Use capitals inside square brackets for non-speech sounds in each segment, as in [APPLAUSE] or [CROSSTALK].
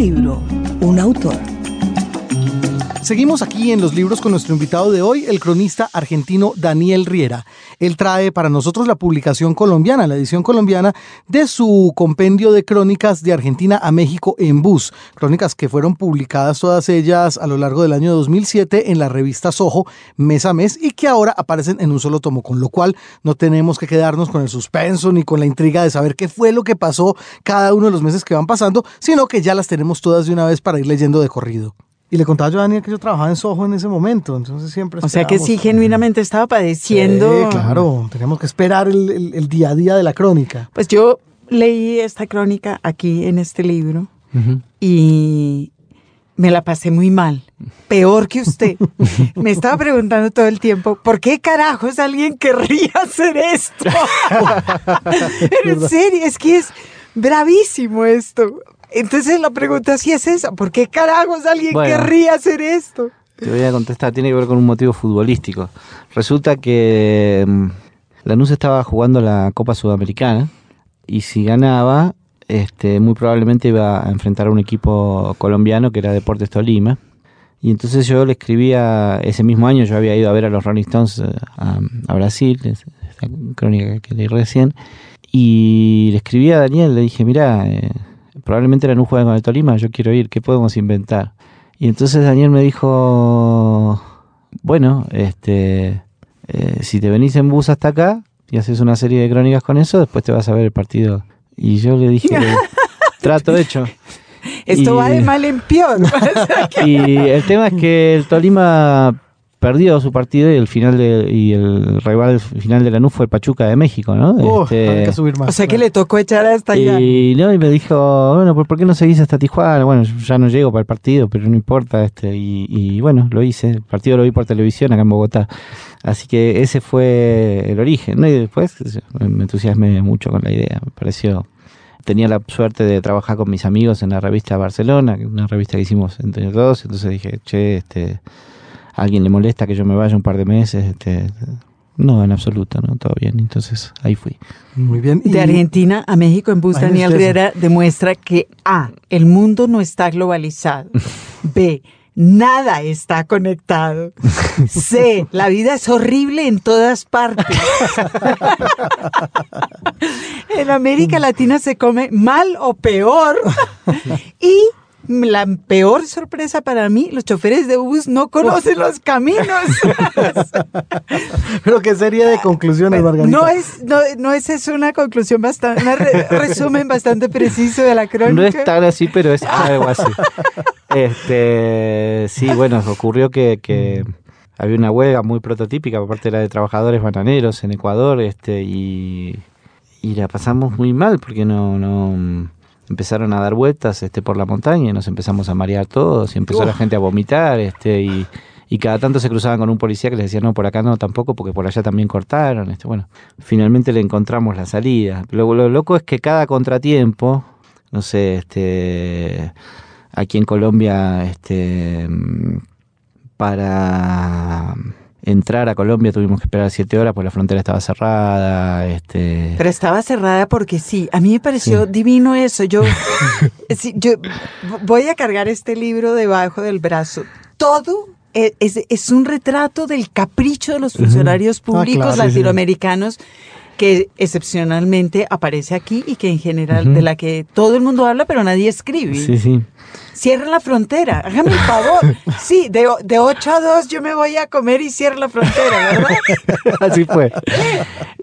libro, un autor. Seguimos aquí en los libros con nuestro invitado de hoy, el cronista argentino Daniel Riera. Él trae para nosotros la publicación colombiana, la edición colombiana de su compendio de crónicas de Argentina a México en bus. Crónicas que fueron publicadas todas ellas a lo largo del año 2007 en la revista Soho mes a mes y que ahora aparecen en un solo tomo, con lo cual no tenemos que quedarnos con el suspenso ni con la intriga de saber qué fue lo que pasó cada uno de los meses que van pasando, sino que ya las tenemos todas de una vez para ir leyendo de corrido. Y le contaba yo a Daniel que yo trabajaba en Soho en ese momento, entonces siempre... O sea que sí, genuinamente estaba padeciendo... Sí, claro, teníamos que esperar el, el, día a día de la crónica. Pues yo leí esta crónica aquí en este libro y me la pasé muy mal, peor que usted. [LAUGHS] me estaba preguntando todo el tiempo, ¿por qué carajos alguien querría hacer esto? [LAUGHS] [LAUGHS] en serio, es que es bravísimo esto. Entonces la pregunta sí es esa, ¿por qué carajos alguien querría hacer esto? Te voy a contestar, tiene que ver con un motivo futbolístico. Resulta que mm, Lanús estaba jugando la Copa Sudamericana y si ganaba, este, muy probablemente iba a enfrentar a un equipo colombiano que era Deportes Tolima. Y entonces yo le escribía, ese mismo año yo había ido a ver a los Rolling Stones eh, a, Brasil, esta crónica que leí recién, y le escribí a Daniel, le dije, mira, eh, probablemente era un juego con el Tolima, yo quiero ir, ¿qué podemos inventar? Y entonces Daniel me dijo, bueno, este, eh, si te venís en bus hasta acá y haces una serie de crónicas con eso, después te vas a ver el partido. Y yo le dije, [LAUGHS] trato hecho. Esto va de mal en peor. [LAUGHS] [LAUGHS] y el tema es que el Tolima perdió su partido y el final de, y el rival final de la NU fue el Pachuca de México, ¿no? Este, o sea que le tocó echar hasta allá. Y, no, y me dijo, bueno, ¿por qué no seguís hasta Tijuana? Bueno, ya no llego para el partido, pero no importa. este Y, bueno, lo hice. El partido lo vi por televisión acá en Bogotá. Así que ese fue el origen, ¿no? Y después me entusiasmé mucho con la idea. Me pareció tenía la suerte de trabajar con mis amigos en la revista Barcelona, una revista que hicimos entre todos, entonces dije, che, este, alguien le molesta que yo me vaya un par de meses, este, no, en absoluto, no, todo bien. Entonces ahí fui. Muy bien. De Argentina a México en bus, Daniel Riera demuestra que A, el mundo no está globalizado. B, nada está conectado. [LAUGHS] C, la vida es horrible en todas partes. [LAUGHS] en América Latina se come mal o peor. [LAUGHS] y la peor sorpresa para mí, los choferes de bus no conocen los caminos. [LAUGHS] Pero qué sería de conclusiones, Margarita. No es, no, no es, es una conclusión bastante, un [LAUGHS] resumen bastante preciso de la crónica. No es tan así, pero es algo así. [LAUGHS] Este, sí, bueno, ocurrió que, que había una huelga muy prototípica por parte de la de trabajadores bananeros en Ecuador, este, y, y la pasamos muy mal porque no, no empezaron a dar vueltas este, por la montaña y nos empezamos a marear todos y empezó la gente a vomitar este, y, y, cada tanto se cruzaban con un policía que les decía no, por acá no tampoco porque por allá también cortaron. Este, bueno, finalmente le encontramos la salida. Lo, lo loco es que cada contratiempo, no sé, este, aquí en Colombia, este, para entrar a Colombia tuvimos que esperar siete horas porque la frontera estaba cerrada. Este... Pero estaba cerrada porque sí. A mí me pareció divino eso. Yo, [LAUGHS] yo voy a cargar este libro debajo del brazo. Todo e, es, un retrato del capricho de los funcionarios ah, públicos latinoamericanos que excepcionalmente aparece aquí y que en general de la que todo el mundo habla pero nadie escribe. Sí, sí. Cierra la frontera, hágame el favor. [LAUGHS] Sí, de, de 8 a 2 yo me voy a comer y cierra la frontera, ¿verdad? [LAUGHS] Así fue.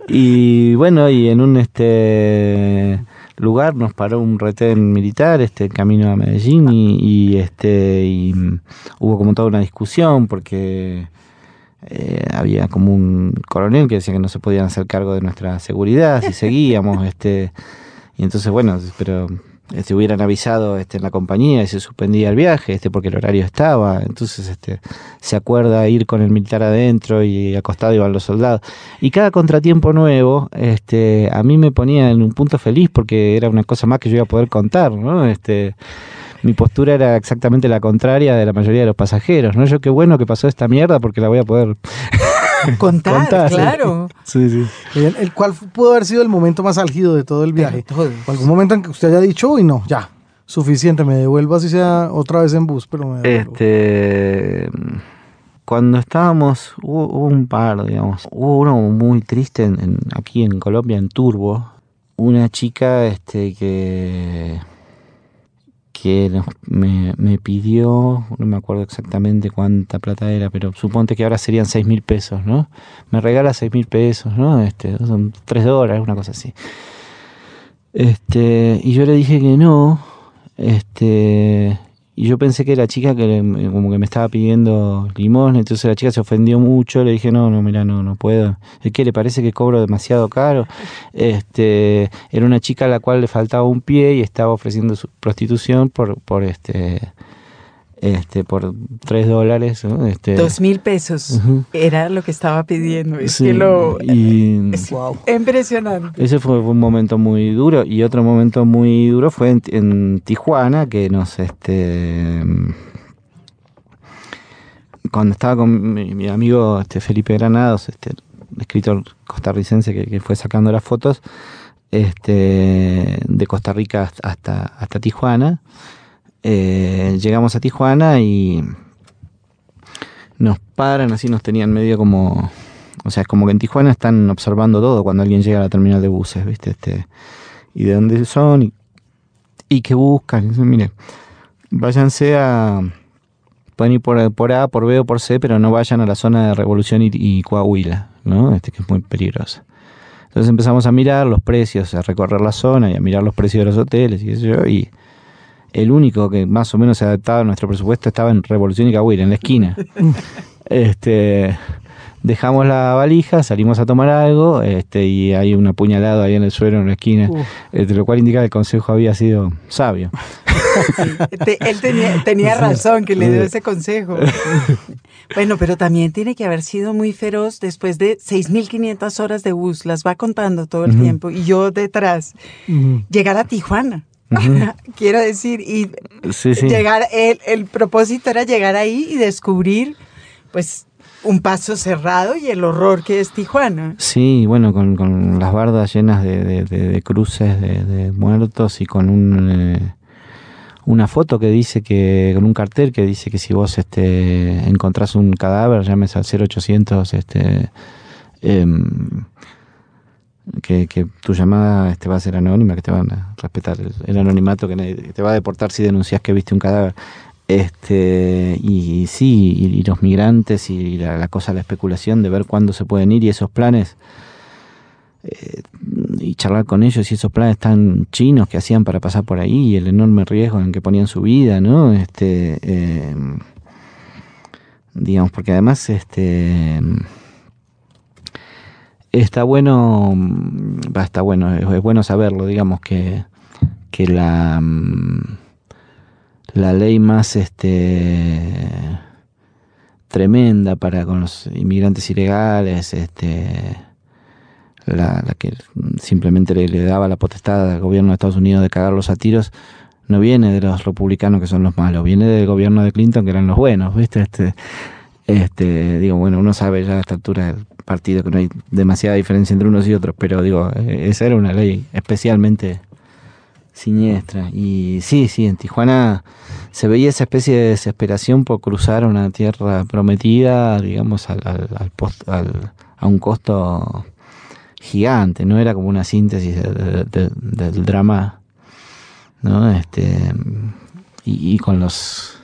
Y bueno, y en un este lugar nos paró un retén militar este camino a Medellín y, y este y hubo como toda una discusión porque eh, había como un coronel que decía que no se podían hacer cargo de nuestra seguridad si [LAUGHS] seguíamos, este, y entonces bueno, pero este, hubieran avisado este, en la compañía y se suspendía el viaje, este, porque el horario estaba, entonces este, se acuerda ir con el militar adentro y acostado iban los soldados. Y cada contratiempo nuevo, este, a mí me ponía en un punto feliz porque era una cosa más que yo iba a poder contar, ¿no? Este, mi postura era exactamente la contraria de la mayoría de los pasajeros, ¿no? Yo qué bueno que pasó esta mierda porque la voy a poder [LAUGHS] contar, [LAUGHS] claro. Sí, sí. El, cual pudo haber sido el momento más álgido de todo el viaje? ¿Algún momento en que usted haya dicho, uy, no, ya, suficiente, me devuelvo así sea otra vez en bus, pero me devuelvo. Este, cuando estábamos, hubo, hubo un par, digamos, hubo uno muy triste en- en- aquí en Colombia, en Turbo, una chica este, que, que me, pidió, no me acuerdo exactamente cuánta plata era, pero suponte que ahora serían seis mil pesos, ¿no? Me regala seis mil pesos, ¿no? Este, son tres dólares, una cosa así. Este, y yo le dije que no, este, y yo pensé que la chica que como que me estaba pidiendo limosna, entonces la chica se ofendió mucho, le dije, no, no, mira, no, no puedo. ¿Es que le parece que cobro demasiado caro? Este, era una chica a la cual le faltaba un pie y estaba ofreciendo su prostitución por, por este, este, por tres dólares, ¿no? Este, Dos mil pesos era lo que estaba pidiendo. Es sí, que lo... y- es impresionante. Ese fue, fue un momento muy duro y otro momento muy duro fue en, en Tijuana que nos este cuando estaba con mi, mi amigo este Felipe Granados, este escritor costarricense que, que fue sacando las fotos este de Costa Rica hasta hasta Tijuana. Eh, llegamos a Tijuana y nos paran así, nos tenían medio como o sea, es como que en Tijuana están observando todo cuando alguien llega a la terminal de buses, ¿viste? Este, y de dónde son y, qué buscan. Dicen, mire, váyanse a. Pueden ir por, A, por B o por C, pero no vayan a la zona de Revolución y, Coahuila, ¿no? Este que es muy peligrosa. Entonces empezamos a mirar los precios, a recorrer la zona y a mirar los precios de los hoteles y yo. Y el único que más o menos se adaptaba a nuestro presupuesto estaba en Revolución y Coahuila, en la esquina. [LAUGHS] este dejamos la valija, salimos a tomar algo, este, y hay un apuñalado ahí en el suelo en la esquina, este, lo cual indica que el consejo había sido sabio. [LAUGHS] Te- él tenía, tenía razón que le dio ese consejo. [LAUGHS] Bueno, pero también tiene que haber sido muy feroz después de 6.500 horas de bus, las va contando todo el tiempo, y yo detrás. Ujú. Llegar a Tijuana, [LAUGHS] Quiero decir, y Sí, sí. llegar, el, el propósito era llegar ahí y descubrir, pues, un paso cerrado y el horror que es Tijuana. Sí, bueno, con, con las bardas llenas de, de- de- de cruces de, muertos y con un, eh, una foto que dice que, con un cartel que dice que si vos este, encontrás un cadáver, llames al 0800, este, em, que, que tu llamada este, va a ser anónima, que te van a respetar el, anonimato, que te va a deportar si denuncias que viste un cadáver. Este, y, sí, y, y los migrantes y la, la cosa, la especulación de ver cuándo se pueden ir y esos planes, eh, y charlar con ellos y esos planes tan chinos que hacían para pasar por ahí y el enorme riesgo en que ponían su vida, ¿no? Este, eh, digamos, porque además, este, está bueno, mm, está bueno, es, es bueno saberlo, digamos, que, que la, mm, la ley más, este, tremenda para con los inmigrantes ilegales, este, la, la que simplemente le, le daba la potestad al gobierno de Estados Unidos de cagarlos a tiros, no viene de los republicanos que son los malos, viene del gobierno de Clinton que eran los buenos, ¿viste? Este, este, digo, bueno, uno sabe ya a esta altura del partido que no hay demasiada diferencia entre unos y otros, pero digo, eh, esa era una ley especialmente siniestra. Y sí, sí, en Tijuana se veía esa especie de desesperación por cruzar una tierra prometida, digamos, al, al, post- al- a un costo gigante, no era como una síntesis de- de- de- del drama, ¿no? Este, y con los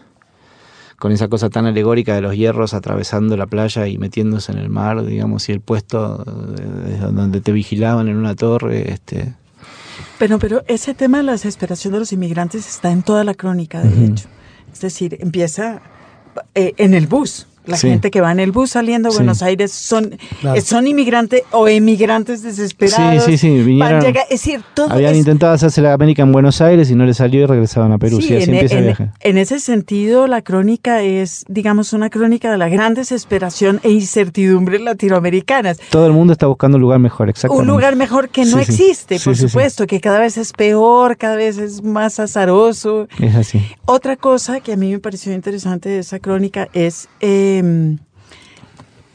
con esa cosa tan alegórica de los hierros atravesando la playa y metiéndose en el mar, digamos, y el puesto eh, donde te vigilaban en una torre, este, Pero, pero ese tema de la desesperación de los inmigrantes está en toda la crónica, de hecho. Es decir, empieza eh, en el bus. La Sí. gente que va en el bus saliendo a Sí. Buenos Aires son, Claro. eh, son inmigrantes o emigrantes desesperados. Sí, sí, sí, vinieron- llegar- es decir, todo habían es- intentado hacerse la América en Buenos Aires y no les salió y regresaban a Perú. Sí, así en, empieza el en- viaje. en ese sentido, la crónica es, digamos, una crónica de la gran desesperación e incertidumbre latinoamericanas. Todo el mundo está buscando un lugar mejor, exactamente. Un lugar mejor que no existe, por supuesto, que cada vez es peor, cada vez es más azaroso. Es así. Otra cosa que a mí me pareció interesante de esa crónica es, eh,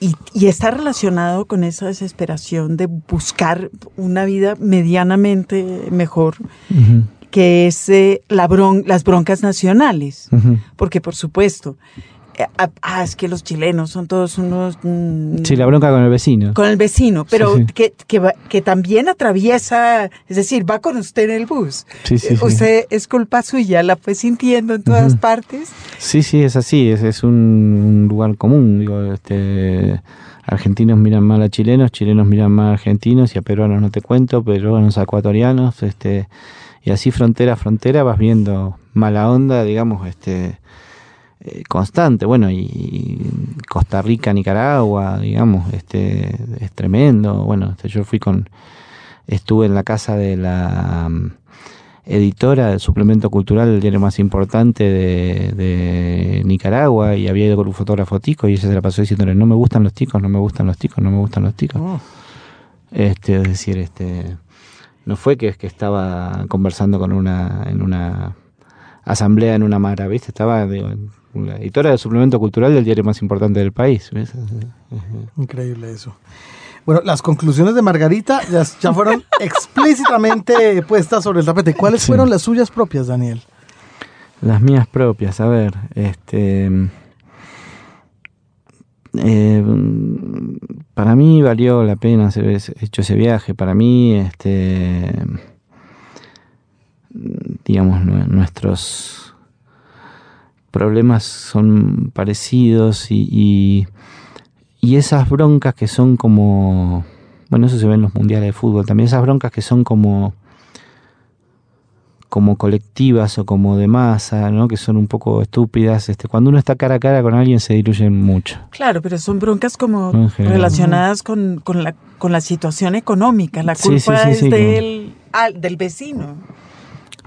y, y está relacionado con esa desesperación de buscar una vida medianamente mejor, que es eh, la bron las broncas nacionales, porque por supuesto, ah, ah, es que los chilenos son todos unos... Mm, sí, la bronca con el vecino. Con el vecino, pero Que, que, que, también atraviesa, es decir, va con usted en el bus. Sí, sí, usted es culpa suya, la fue sintiendo en todas partes. Sí, sí, es así, es, es un, lugar común, digo, este argentinos miran mal a chilenos, chilenos miran mal a argentinos y a peruanos no te cuento, peruanos a ecuatorianos, este, y así frontera a frontera vas viendo mala onda, digamos, este, eh, constante. Bueno, y Costa Rica, Nicaragua, digamos, este, es tremendo. Bueno, este, yo fui con, estuve en la casa de la mm, editora del suplemento cultural del diario más importante de, Nicaragua y había ido con un fotógrafo tico y ella se la pasó diciéndole no me gustan los ticos, no me gustan los ticos, no me gustan los ticos. Oh. Este, es decir, este no fue que, que estaba conversando con una en una asamblea en una mara, ¿viste? Estaba digo, la editora del suplemento cultural del diario más importante del país. Increíble eso. Bueno, las conclusiones de Margarita ya, fueron [LAUGHS] explícitamente puestas sobre el tapete. ¿Cuáles fueron las suyas propias, Daniel? Las mías propias, a ver, este... Eh, para mí valió la pena haber hecho ese viaje. Para mí, este, digamos, nuestros problemas son parecidos y, y, esas broncas que son como, bueno, eso se ve en los mundiales de fútbol, también esas broncas que son como como colectivas o como de masa, ¿no? que son un poco estúpidas, este, cuando uno está cara a cara con alguien se diluyen mucho. Claro, pero son broncas como relacionadas con, con, la, con la situación económica, la culpa es del, del vecino.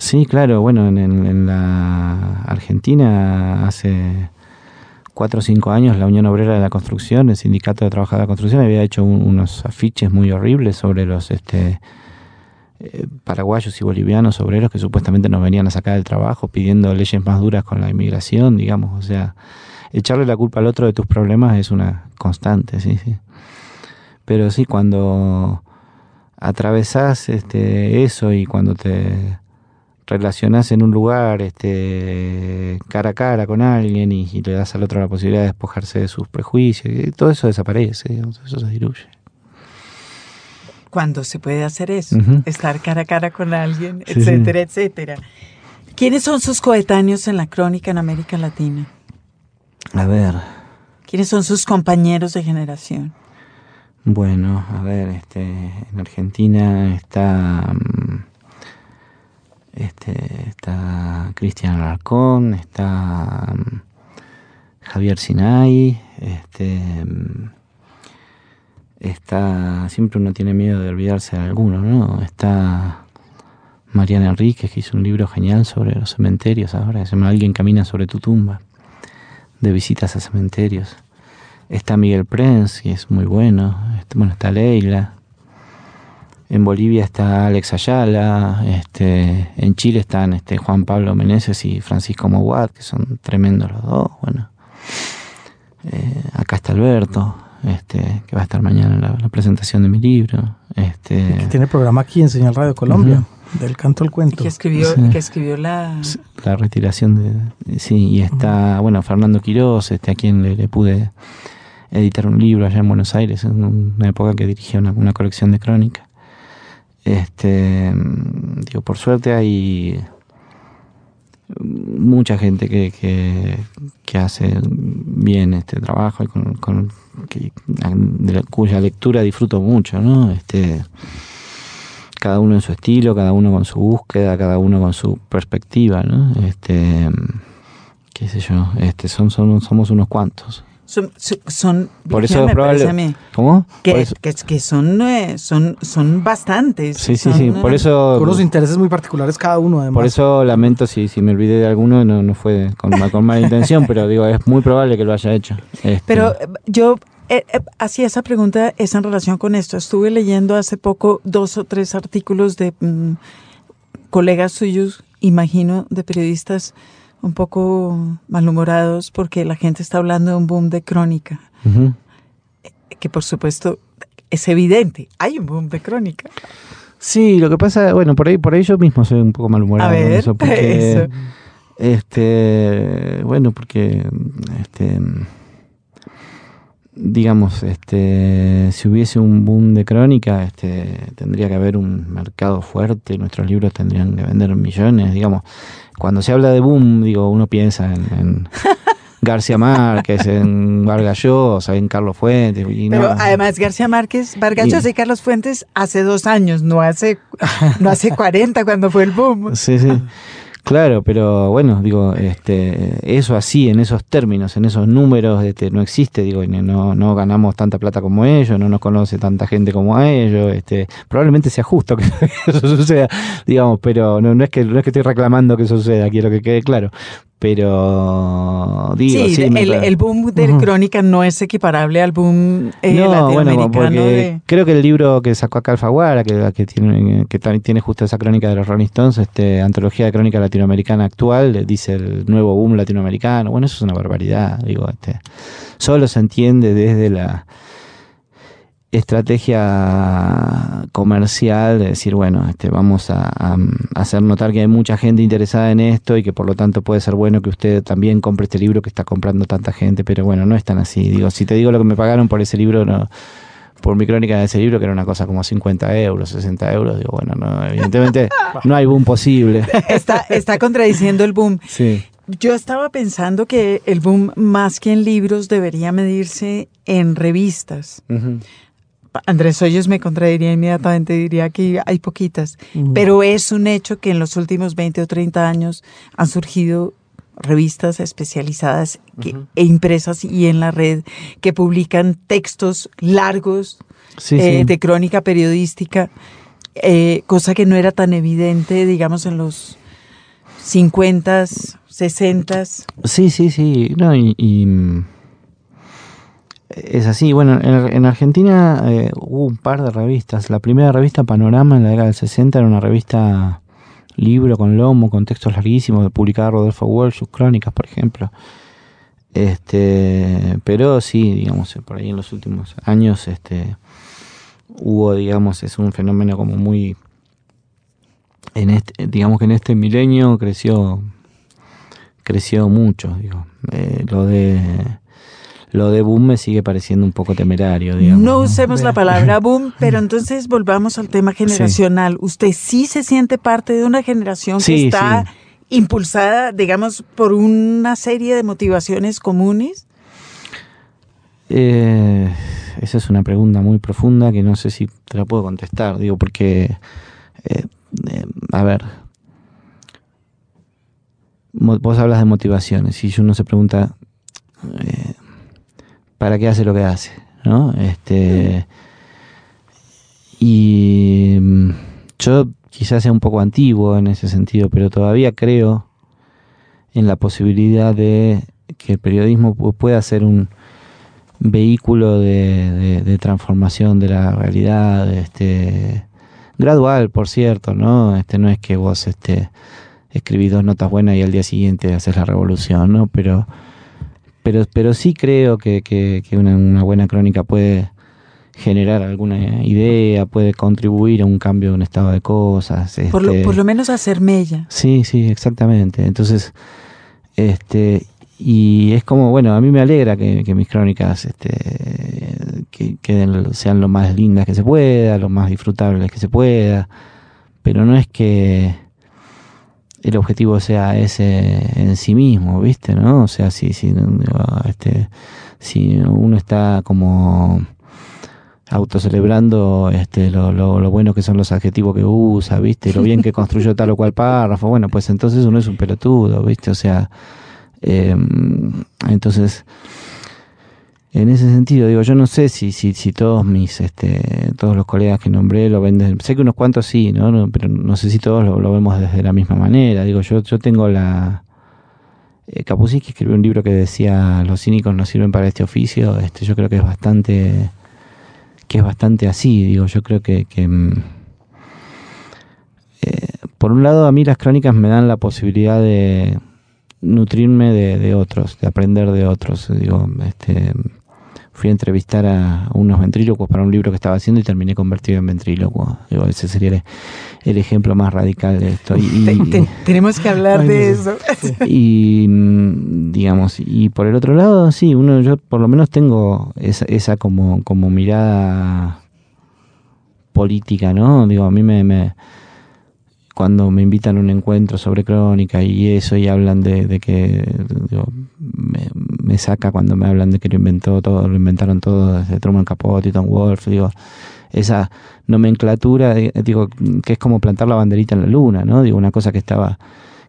Sí, claro, bueno, en, la Argentina hace cuatro o cinco años la Unión Obrera de la Construcción, el Sindicato de Trabajadores de la Construcción, había hecho unos afiches muy horribles sobre los este, eh, paraguayos y bolivianos obreros que supuestamente nos venían a sacar del trabajo pidiendo leyes más duras con la inmigración, digamos, o sea, echarle la culpa al otro de tus problemas es una constante, sí, sí. Pero sí, cuando atravesás este, eso y cuando te relacionás en un lugar este, cara a cara con alguien y, le das al otro la posibilidad de despojarse de sus prejuicios, y todo eso desaparece, eso se diluye. Cuando se puede hacer eso, estar cara a cara con alguien, etcétera, etcétera. ¿Quiénes son sus coetáneos en la crónica en América Latina? A ver. ¿Quiénes son sus compañeros de generación? Bueno, a ver, este, en Argentina está mm, este, está Cristian Alarcón, está mm, Javier Sinay, este, mm, está, siempre uno tiene miedo de olvidarse de alguno, ¿no? Está Mariana Enríquez, que hizo un libro genial sobre los cementerios ahora, se llama Alguien camina sobre tu tumba, de visitas a cementerios. Está Miguel Prens, que es muy bueno. Este, bueno, está Leila, en Bolivia está Alex Ayala, este, en Chile están este, Juan Pablo Meneses y Francisco Moguat, que son tremendos los dos. Bueno, eh, acá está Alberto, este, que va a estar mañana en la, presentación de mi libro. Este, que tiene programa aquí en Señal Radio Colombia, del canto al cuento. Que escribió, que escribió la... La retiración de... Sí, y está, bueno, Fernando Quiroz, este, a quien le, pude editar un libro allá en Buenos Aires, en una época que dirigía una, una colección de crónicas. Este, digo, por suerte hay mucha gente que, que, hace bien este trabajo y con, de cuya lectura disfruto mucho, ¿no? Este, cada uno en su estilo, cada uno con su búsqueda, cada uno con su perspectiva, ¿no? Este, qué sé yo, este, son, somos unos cuantos son, son por eso es probable ¿cómo? que, que, son, eh, son son bastantes sí sí sí por eso con unos intereses muy particulares cada uno además por eso lamento si, si me olvidé de alguno no, no fue con, con mala intención pero digo es muy probable que lo haya hecho este. pero eh, yo eh, hacía esa pregunta es en relación con esto estuve leyendo hace poco dos o tres artículos de mm, colegas suyos imagino de periodistas un poco malhumorados porque la gente está hablando de un boom de crónica. Que por supuesto es evidente, hay un boom de crónica. Sí, lo que pasa, bueno, por ahí, por ahí yo mismo soy un poco malhumorado. A ver, eso, porque, [LAUGHS] eso. Este, bueno, porque, este, digamos, este, si hubiese un boom de crónica, este, tendría que haber un mercado fuerte, nuestros libros tendrían que vender millones, digamos. Cuando se habla de boom, digo, uno piensa en, en [LAUGHS] García Márquez, en Vargas Llosa, en Carlos Fuentes. y no- Pero además García Márquez, Vargas Llosa y Carlos Fuentes hace dos años, no hace, no hace [LAUGHS] 40 cuando fue el boom. Sí, sí. Claro, pero bueno, digo, este, eso así, en esos términos, en esos números, este, no existe, digo, no, no ganamos tanta plata como ellos, no nos conoce tanta gente como a ellos, este, probablemente sea justo que [LAUGHS] eso suceda, digamos, pero no, no es que no es que estoy reclamando que eso suceda, quiero que quede claro, pero digo, sí, sí, me- el, el boom de crónica no es equiparable al boom eh, no, bueno, latinoamericano porque de... creo que el libro que sacó acá Alfaguara, que, que tiene que tiene justo esa crónica de los Rolling Stones, este, antología de crónica latinoamericana actual, dice el nuevo boom latinoamericano. Bueno, eso es una barbaridad, digo, este, solo se entiende desde la estrategia comercial de decir, bueno, este, vamos a, hacer notar que hay mucha gente interesada en esto y que por lo tanto puede ser bueno que usted también compre este libro que está comprando tanta gente, pero bueno, no es tan así. Digo, si te digo lo que me pagaron por ese libro, no, por mi crónica de ese libro, que era una cosa como 50 euros, 60 euros, digo, bueno, no, evidentemente [LAUGHS] no hay boom posible. Está, está contradiciendo el boom. Sí. Yo estaba pensando que el boom, más que en libros, debería medirse en revistas. Andrés Hoyos me contradiría inmediatamente, diría que hay poquitas, pero es un hecho que en los últimos 20 o 30 años han surgido revistas especializadas que- e impresas y en la red que publican textos largos Sí, eh, sí. de crónica periodística, eh, cosa que no era tan evidente, digamos, en los 50s, 60s. Sí, sí, sí. No, y, y, mm, es así. Bueno, en, en Argentina eh, hubo un par de revistas. La primera revista, Panorama, en la década del 60, era una revista libro con lomo, con textos larguísimos, publicaba Rodolfo Walsh, sus crónicas, por ejemplo. Este, pero sí, digamos, por ahí en los últimos años, este, hubo, digamos, es un fenómeno como muy, en este, digamos que en este milenio creció creció mucho, digo. Eh, lo de lo de boom me sigue pareciendo un poco temerario, digamos. No usemos la palabra [LAUGHS] boom, pero entonces volvamos al tema generacional. ¿Usted sí se siente parte de una generación que está sí. impulsada, digamos, por una serie de motivaciones comunes? Eh, esa es una pregunta muy profunda que no sé si te la puedo contestar, digo, porque, eh, eh, a ver, vos hablas de motivaciones y uno se pregunta, eh, ¿para qué hace lo que hace? ¿No? Este, y mm, yo quizás sea un poco antiguo en ese sentido, pero todavía creo en la posibilidad de que el periodismo pu- pueda ser un vehículo de, de- de transformación de la realidad, este gradual, por cierto, ¿no? Este no es que vos este escribís dos notas buenas y al día siguiente haces la revolución, ¿no? Pero pero, pero sí creo que, que- que una, una buena crónica puede generar alguna idea, puede contribuir a un cambio de un estado de cosas. Por, lo, este, por lo menos hacer mella. Sí, sí, exactamente. Entonces, este, y es como, bueno, a mí me alegra que, que mis crónicas este, que, sean lo más lindas que se pueda, lo más disfrutables que se pueda, pero no es que el objetivo sea ese en sí mismo, ¿viste? ¿No? O sea, si, si, este, si uno está como autocelebrando este, lo, lo, lo bueno que son los adjetivos que usa, ¿viste? Lo bien que construyó tal o cual párrafo. Bueno, pues entonces uno es un pelotudo, ¿viste? O sea, eh, entonces, en ese sentido, digo, yo no sé si, si, si todos mis, este, todos los colegas que nombré lo ven, sé que unos cuantos sí, ¿no? Pero no sé si todos lo, vemos desde la misma manera. Digo, yo, yo tengo la... Eh, Kapuscinski escribió un libro que decía los cínicos no sirven para este oficio. Este, yo creo que es bastante que es bastante así, digo, yo creo que, que, mm, eh, por un lado a mí las crónicas me dan la posibilidad de nutrirme de, de otros, de aprender de otros, digo, este, fui a entrevistar a, unos ventrílocos para un libro que estaba haciendo y terminé convertido en ventrílocuo. Digo, ese sería el, ejemplo más radical de esto. Y, tenemos que hablar de eso. Y mm, digamos, y por el otro lado, sí, uno, yo por lo menos tengo esa, esa como, como mirada política, ¿no? Digo, a mí me cuando me invitan a un encuentro sobre crónica y eso y hablan de, que me, saca cuando me hablan de que lo inventó todo, lo inventaron todo desde Truman Capote y Tom Wolf, digo, esa nomenclatura, digo, que es como plantar la banderita en la luna, ¿no? Digo, una cosa que estaba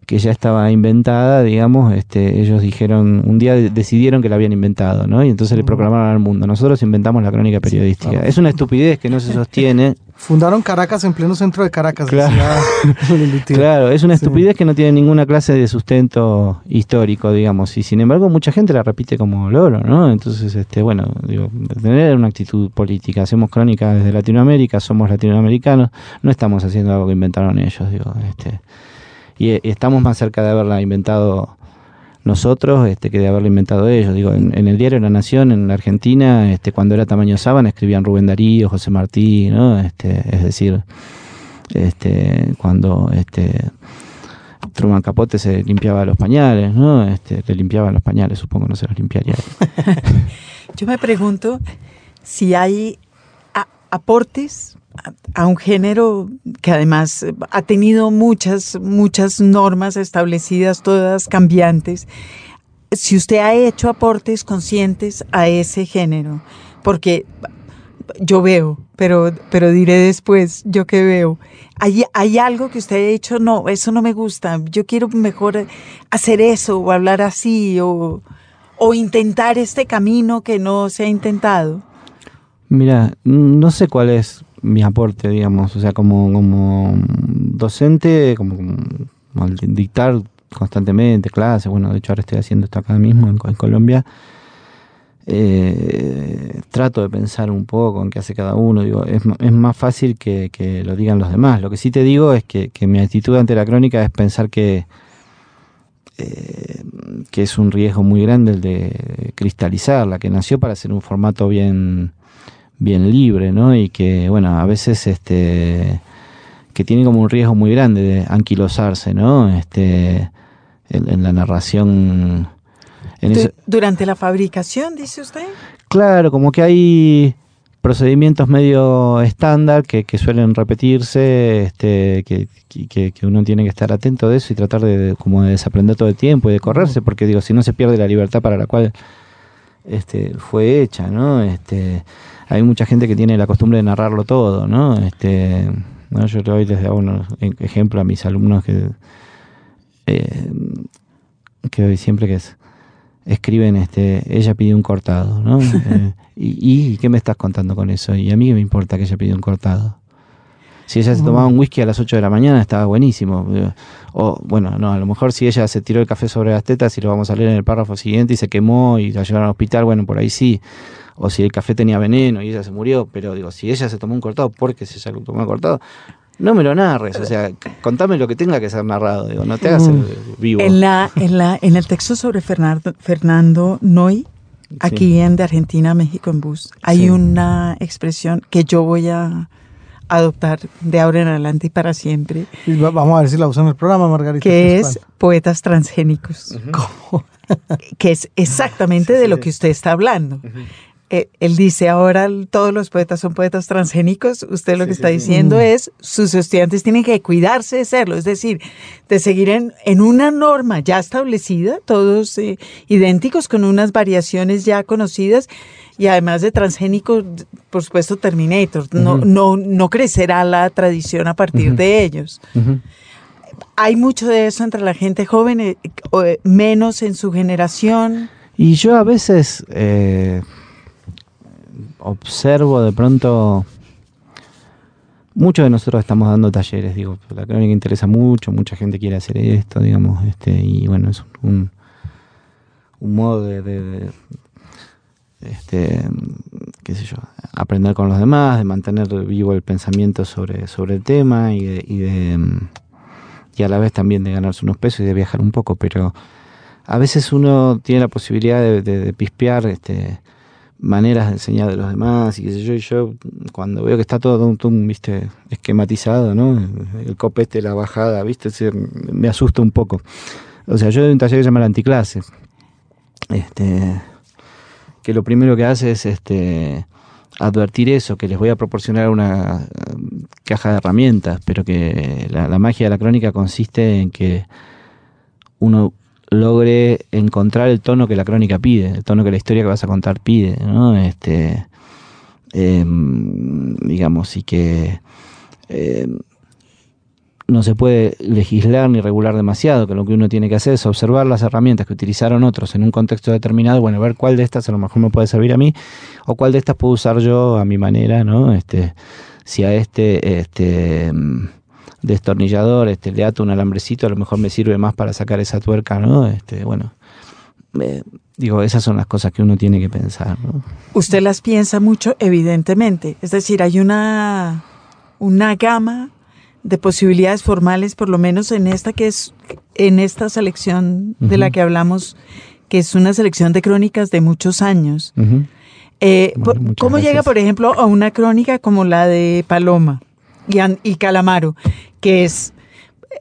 que ya estaba inventada, digamos, este, ellos dijeron, un día decidieron que la habían inventado, ¿no? Y entonces le proclamaron al mundo, nosotros inventamos la crónica periodística. Es una estupidez que no se sostiene. [LAUGHS] Fundaron Caracas en pleno centro de Caracas. [LAUGHS] Claro, es una estupidez que no tiene ninguna clase de sustento histórico, digamos, y sin embargo mucha gente la repite como loro, ¿no? Entonces, este, bueno, digo, tener una actitud política, hacemos crónica desde Latinoamérica, somos latinoamericanos, no estamos haciendo algo que inventaron ellos, digo, este y, estamos más cerca de haberla inventado nosotros este, que de haberla inventado ellos. Digo, en, el diario La Nación, en la Argentina, este, cuando era tamaño sábana, escribían Rubén Darío, José Martí, ¿no? Este, es decir, este, cuando este, Truman Capote se limpiaba los pañales, ¿no? Este, le limpiaba los pañales, supongo, no se los limpiaría. [LAUGHS] [LAUGHS] Yo me pregunto si hay aportes a un género que además ha tenido muchas, muchas normas establecidas, todas cambiantes. Si usted ha hecho aportes conscientes a ese género, porque yo veo, pero, pero diré después, yo que veo, ¿hay, hay algo que usted ha hecho, no, eso no me gusta, yo quiero mejor hacer eso o hablar así o, o intentar este camino que no se ha intentado. Mira, no sé cuál es mi aporte, digamos, o sea, como, como docente, como, al dictar constantemente clases, bueno, de hecho ahora estoy haciendo esto acá mismo en, Colombia, eh, trato de pensar un poco en qué hace cada uno, digo, es, es más fácil que, lo digan los demás. Lo que sí te digo es que, que mi actitud ante la crónica es pensar que, eh, que es un riesgo muy grande el de cristalizarla, que nació para ser un formato bien bien libre, ¿no? Y que, bueno, a veces este que tiene como un riesgo muy grande de anquilosarse, ¿no? Este en, la narración durante la fabricación, dice usted. Claro, como que hay procedimientos medio estándar que, suelen repetirse, este, que, que, uno tiene que estar atento de eso y tratar de, como de desaprender todo el tiempo y de correrse, porque digo, si no se pierde la libertad para la cual este, fue hecha, ¿no? Este, hay mucha gente que tiene la costumbre de narrarlo todo, ¿no? Este, Yo le doy desde unos ejemplo a mis alumnos que, eh, que siempre que es, escriben, este, ella pidió un cortado, ¿no? [LAUGHS] Eh, y, qué me estás contando con eso? Y a mí qué me importa que ella pidió un cortado. Si ella se tomaba un whisky a las 8 de la mañana, estaba buenísimo. O, bueno, no, a lo mejor si ella se tiró el café sobre las tetas y lo vamos a leer en el párrafo siguiente y se quemó y la llevaron al hospital, bueno, por ahí sí o si el café tenía veneno y ella se murió, pero digo, si ella se tomó un cortado, ¿por qué se ella tomó un cortado? No me lo narres, o sea, contame lo que tenga que ser narrado, digo, no te hagas el vivo. En, la, en, la, en el texto sobre Fernando, Fernando Noy, aquí en De Argentina a México en Bus, hay una expresión que yo voy a adoptar de ahora en adelante y para siempre. vamos a ver si la usan en el programa, Margarita. Que es poetas transgénicos. que es exactamente de lo que usted está hablando. Él dice ahora todos los poetas son poetas transgénicos, usted lo que está diciendo es sus estudiantes tienen que cuidarse de serlo, es decir, de seguir en, en una norma ya establecida, todos eh, idénticos con unas variaciones ya conocidas y además de transgénicos, por supuesto Terminator, no, no, no crecerá la tradición a partir de ellos. Hay mucho de eso entre la gente joven, eh, menos en su generación. Y yo a veces observo de pronto, muchos de nosotros estamos dando talleres, digo, la crónica interesa mucho, mucha gente quiere hacer esto, digamos, este, y bueno, es un, modo de, este, qué sé yo, aprender con los demás, de mantener vivo el pensamiento sobre, sobre el tema y de, y de y a la vez también de ganarse unos pesos y de viajar un poco, pero a veces uno tiene la posibilidad de, de, de pispear este, maneras de enseñar de los demás y qué sé yo, yo cuando veo que está todo viste, esquematizado, ¿no? El copete, la bajada, viste, me asusta un poco. O sea, yo doy un taller que se llama la anticlase, este, que lo primero que hace es este, advertir eso, que les voy a proporcionar una caja de herramientas, pero que la magia de la crónica consiste en que uno logre encontrar el tono que la crónica pide, el tono que la historia que vas a contar pide, ¿no? Este, em, digamos, y que em, no se puede legislar ni regular demasiado, que lo que uno tiene que hacer es observar las herramientas que utilizaron otros en un contexto determinado, bueno, ver cuál de estas a lo mejor me puede servir a mí, o cuál de estas puedo usar yo a mi manera, ¿no? Este, si a este, este em, destornillador, este, le ato un alambrecito, a lo mejor me sirve más para sacar esa tuerca, ¿no? Este, bueno, digo, esas son las cosas que uno tiene que pensar, ¿no? Usted las piensa mucho, evidentemente. Es decir, hay una, una gama de posibilidades formales, por lo menos en esta que es, en esta selección de la que hablamos, que es una selección de crónicas de muchos años. Eh, ¿Cómo llega, por ejemplo, a una crónica como la de Paloma y, y Calamaro, que es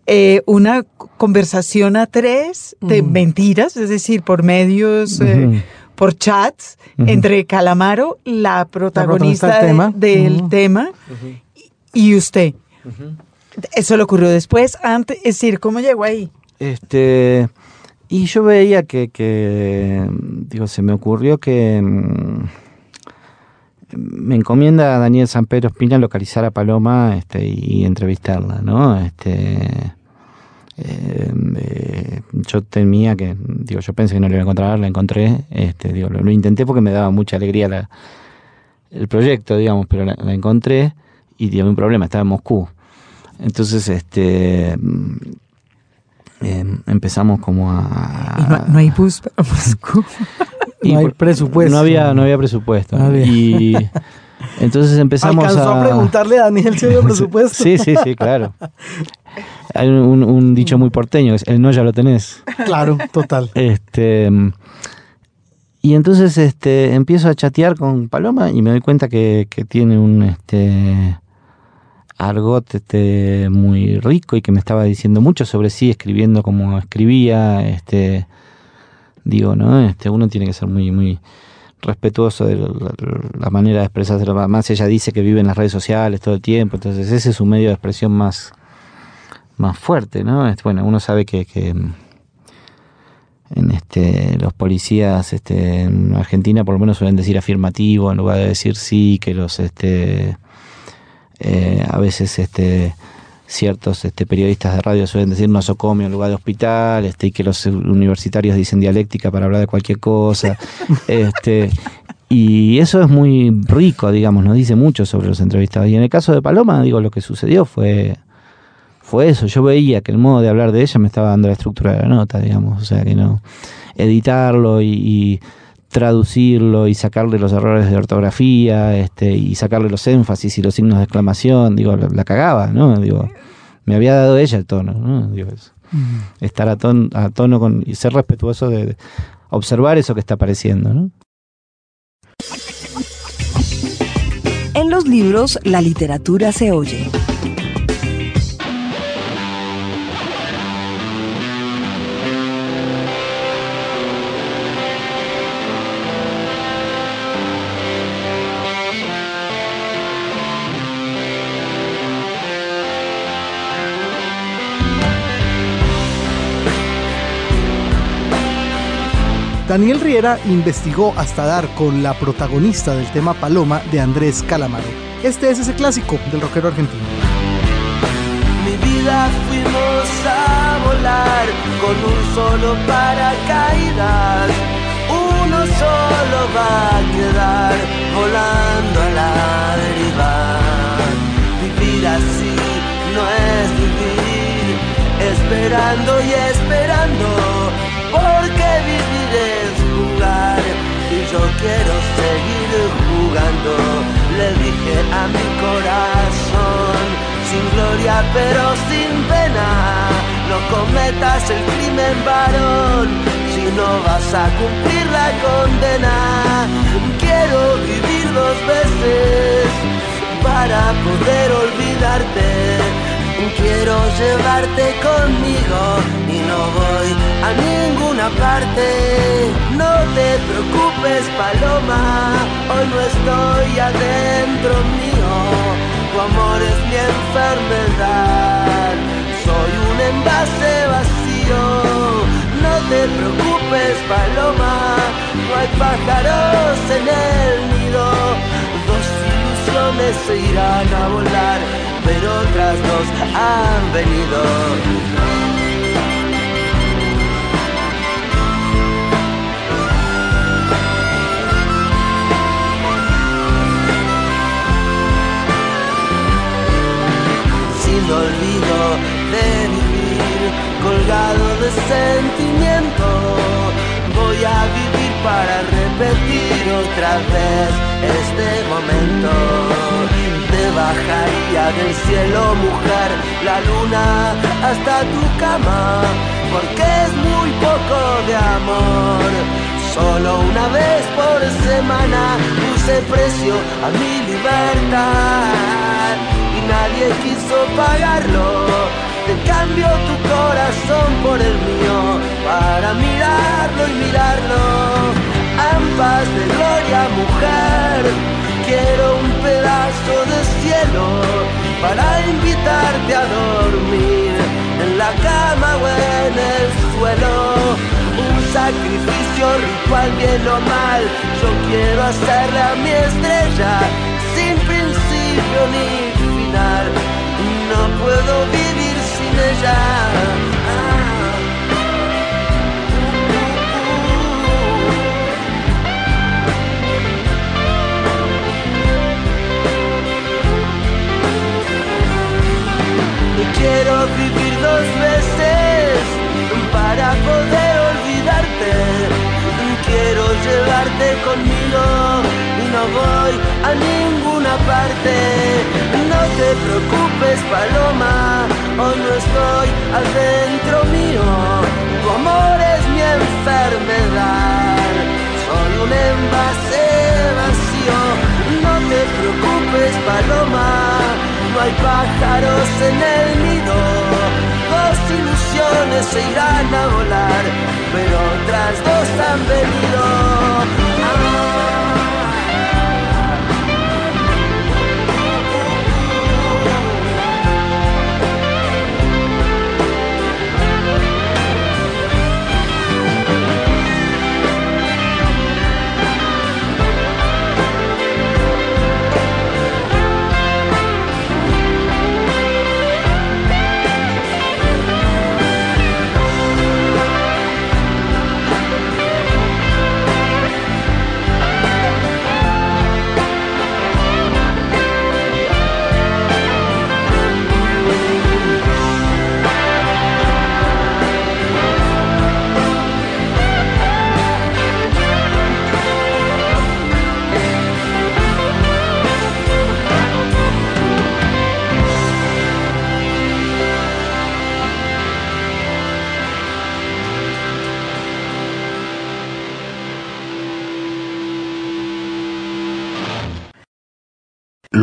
eh, una conversación a tres de mentiras, es decir, por medios, eh, por chats, entre Calamaro, la protagonista, del tema, y usted. Eso le ocurrió después, antes, es decir, ¿cómo llegó ahí? Este, y yo veía que, que digo, se me ocurrió que mm, me encomienda a Daniel San Pedro Espina localizar a Paloma este, y entrevistarla, ¿no? Este, eh, eh, yo temía que, digo, yo pensé que no le iba a encontrar, la encontré, este, digo, lo, intenté porque me daba mucha alegría el proyecto, digamos, pero la, encontré y dio un problema, estaba en Moscú. Entonces, este em, empezamos como a... no, hay bus para Moscú. [LAUGHS] no hay presupuesto. No había, no había presupuesto. Y entonces empezamos ¿Alcanzó a... preguntarle a Daniel si había [LAUGHS] presupuesto? sí, sí, sí, claro. Hay un, dicho muy porteño, es el no ya lo tenés. Claro, total. Este... Y entonces este, empiezo a chatear con Paloma y me doy cuenta que, que tiene un este, argot este, muy rico y que me estaba diciendo mucho sobre sí, escribiendo como escribía, este, digo, ¿no? Este, uno tiene que ser muy, muy respetuoso de la, manera de expresarse. Más ella dice que vive en las redes sociales todo el tiempo, entonces ese es su medio de expresión más, más fuerte, ¿no? Este, bueno, uno sabe que, que en este los policías este, en Argentina por lo menos suelen decir afirmativo en lugar de decir sí, que los este eh, a veces este ciertos este, periodistas de radio suelen decir nosocomio en lugar de hospital, este, y que los universitarios dicen dialéctica para hablar de cualquier cosa. [LAUGHS] este, y eso es muy rico, digamos, nos dice mucho sobre los entrevistados. Y en el caso de Paloma, digo, lo que sucedió fue, fue eso. Yo veía que el modo de hablar de ella me estaba dando la estructura de la nota, digamos. O sea, que no editarlo y traducirlo y sacarle los errores de ortografía este, y sacarle los énfasis y los signos de exclamación, digo, la, cagaba, ¿no? Digo, me había dado ella el tono, ¿no? Digo, eso. Estar a, a, tono con, y ser respetuoso de, observar eso que está apareciendo, ¿no? En los libros, la literatura se oye. Daniel Riera investigó hasta dar con la protagonista del tema Paloma de Andrés Calamaro. Este es ese clásico del rockero argentino. Mi vida fuimos a volar con un solo paracaídas. Uno solo va a quedar volando a la deriva. Vivir así no es vivir, esperando y esperando, porque vivir yo quiero seguir jugando. Le dije a mi corazón, sin gloria pero sin pena. No cometas el crimen varón si no vas a cumplir la condena. Quiero vivir dos veces para poder olvidarte. Quiero llevarte conmigo y no voy a ninguna parte. No te preocupes, paloma, hoy no estoy adentro mío. Tu amor es mi enfermedad, soy un envase vacío. No te preocupes, paloma, no hay pájaros en el nido. Dos ilusiones se irán a volar, pero otras dos han venido. sin olvido de vivir, colgado de sentimiento. Voy a vivir para repetir otra vez este momento. Bajaría del cielo, mujer, la luna hasta tu cama, porque es muy poco de amor. Solo una vez por semana puse precio a mi libertad y nadie quiso pagarlo. Te cambio tu corazón por el mío para mirarlo y mirarlo. Ambas de gloria, mujer. Quiero un pedazo de cielo para invitarte a dormir en la cama o en el suelo. Un sacrificio ritual, bien o mal. Yo quiero hacerle a mi estrella sin principio ni final. No puedo vivir sin ella. Quiero vivir dos veces para poder olvidarte. Quiero llevarte conmigo y no voy a ninguna parte. No te preocupes, paloma, hoy no estoy adentro mío. Tu amor es mi enfermedad, soy un envase vacío. No te preocupes, paloma, no hay pájaros en el nido. Se irán a volar, pero otras dos han venido.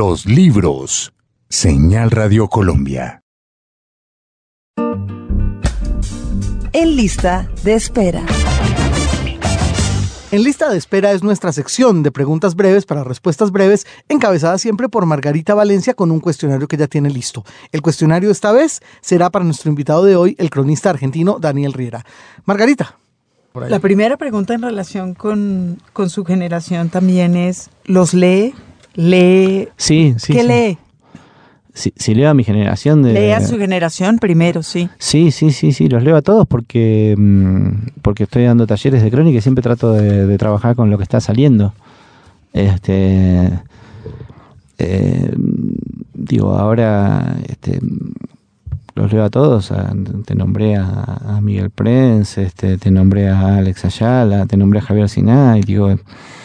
Los libros. Señal Radio Colombia. En lista de espera. En lista de espera es nuestra sección de preguntas breves para respuestas breves, encabezada siempre por Margarita Valencia con un cuestionario que ya tiene listo. El cuestionario esta vez será para nuestro invitado de hoy, el cronista argentino Daniel Riera. Margarita. La primera pregunta en relación con, con su generación también es, ¿los lee? ¿Lee? Sí, sí. ¿Qué sí. lee? Si, si leo a mi generación de... Lee a su generación primero, sí. Sí, sí, sí, sí, los leo a todos porque, mm, porque estoy dando talleres de crónica y siempre trato de, de trabajar con lo que está saliendo. Este, eh, digo, ahora este, los leo a todos. a- te nombré a, a Miguel Prenz, este, te nombré a Alex Ayala, te nombré a Javier Sinay. Digo,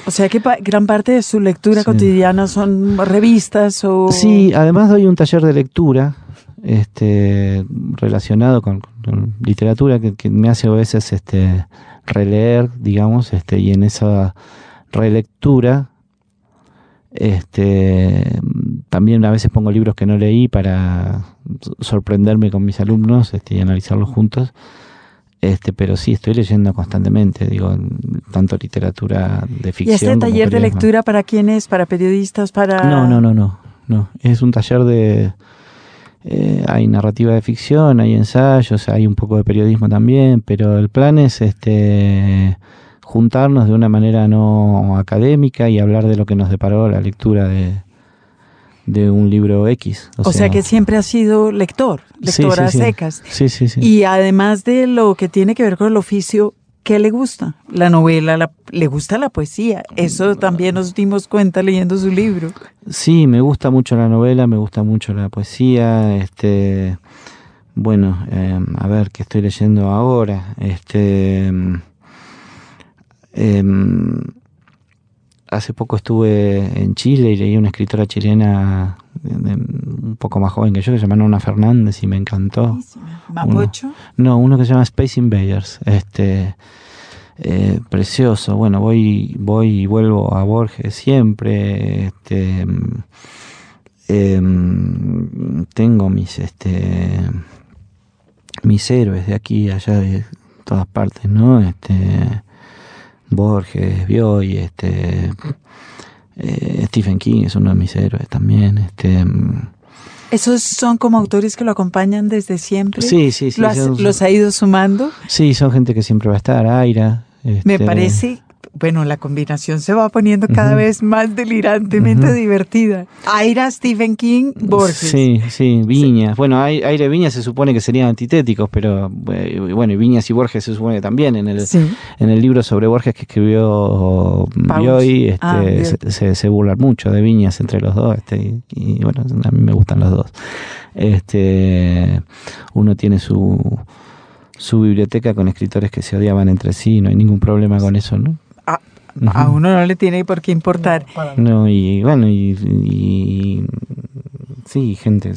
O sea que pa- gran parte de su lectura Sí. cotidiana son revistas o... Sí, además doy un taller de lectura este, relacionado con, con literatura que, que me hace a veces este, releer, digamos, este, y en esa relectura este, también a veces pongo libros que no leí para sorprenderme con mis alumnos este, y analizarlos juntos. Este, pero sí, estoy leyendo constantemente, digo, tanto literatura de ¿Y ficción. este como taller de lectura para quién es? ¿Para periodistas? ¿Para...? No, no, no, no, no. Es un taller de... eh, hay narrativa de ficción, hay ensayos, hay un poco de periodismo también, pero el plan es este juntarnos de una manera no académica y hablar de lo que nos deparó la lectura de, de un libro X. O, sea, que siempre ha sido lector, lectora sí, sí. secas. Sí, sí, sí. Y además de lo que tiene que ver con el oficio, ¿qué le gusta? La novela, la- le gusta la poesía. Eso también nos dimos cuenta leyendo su libro. Sí, me gusta mucho la novela, me gusta mucho la poesía, este, bueno, eh, a ver qué estoy leyendo ahora, este, em, em, hace poco estuve en Chile y leí una escritora chilena de- de- un poco más joven que yo que se llama Nona Fernández y me encantó. Mapocho. No, uno que se llama Space Invaders. Este, eh, precioso. Bueno, voy, voy y vuelvo a Borges siempre. Este, em, tengo mis, este, mis héroes de aquí, allá, de todas partes, ¿no? Este, Borges, Bioy, este, eh, Stephen King es uno de mis héroes también. Este, mm, ¿Esos son como autores que lo acompañan desde siempre? Sí, sí, sí, ¿Lo has- son- ¿Los ha ido sumando? Sí, son gente que siempre va a estar, Aira. Me este, parece, bueno, la combinación se va poniendo cada vez más delirantemente divertida. Aira, Stephen King, Borges. Sí, sí, Viñas. Bueno, Ai- Aire y Viñas se supone que serían antitéticos, pero eh, bueno, y Viñas y Borges se supone que también en el, Sí. en el libro sobre Borges que escribió Paus. Bioy, este, Ah, se, se, se burlan mucho de Viñas entre los dos, este, y, y, bueno, a mí me gustan los dos. Este, uno tiene su su biblioteca con escritores que se odiaban entre sí, no hay ningún problema con eso, ¿no? A, uno no le tiene por qué importar. No, y bueno, y, y- sí, gente.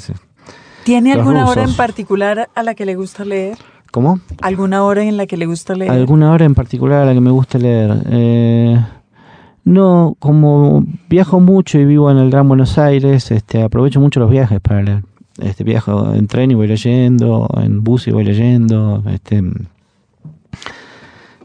¿Tiene Los alguna hora en particular a la que le gusta leer? ¿Cómo? ¿Alguna hora en la que le gusta leer? ¿Alguna hora en particular a la que me gusta leer? Eh, no, como viajo mucho y vivo en el Gran Buenos Aires, este, aprovecho mucho los viajes para leer. Este, viajo en tren y voy leyendo, en bus y voy leyendo. Este,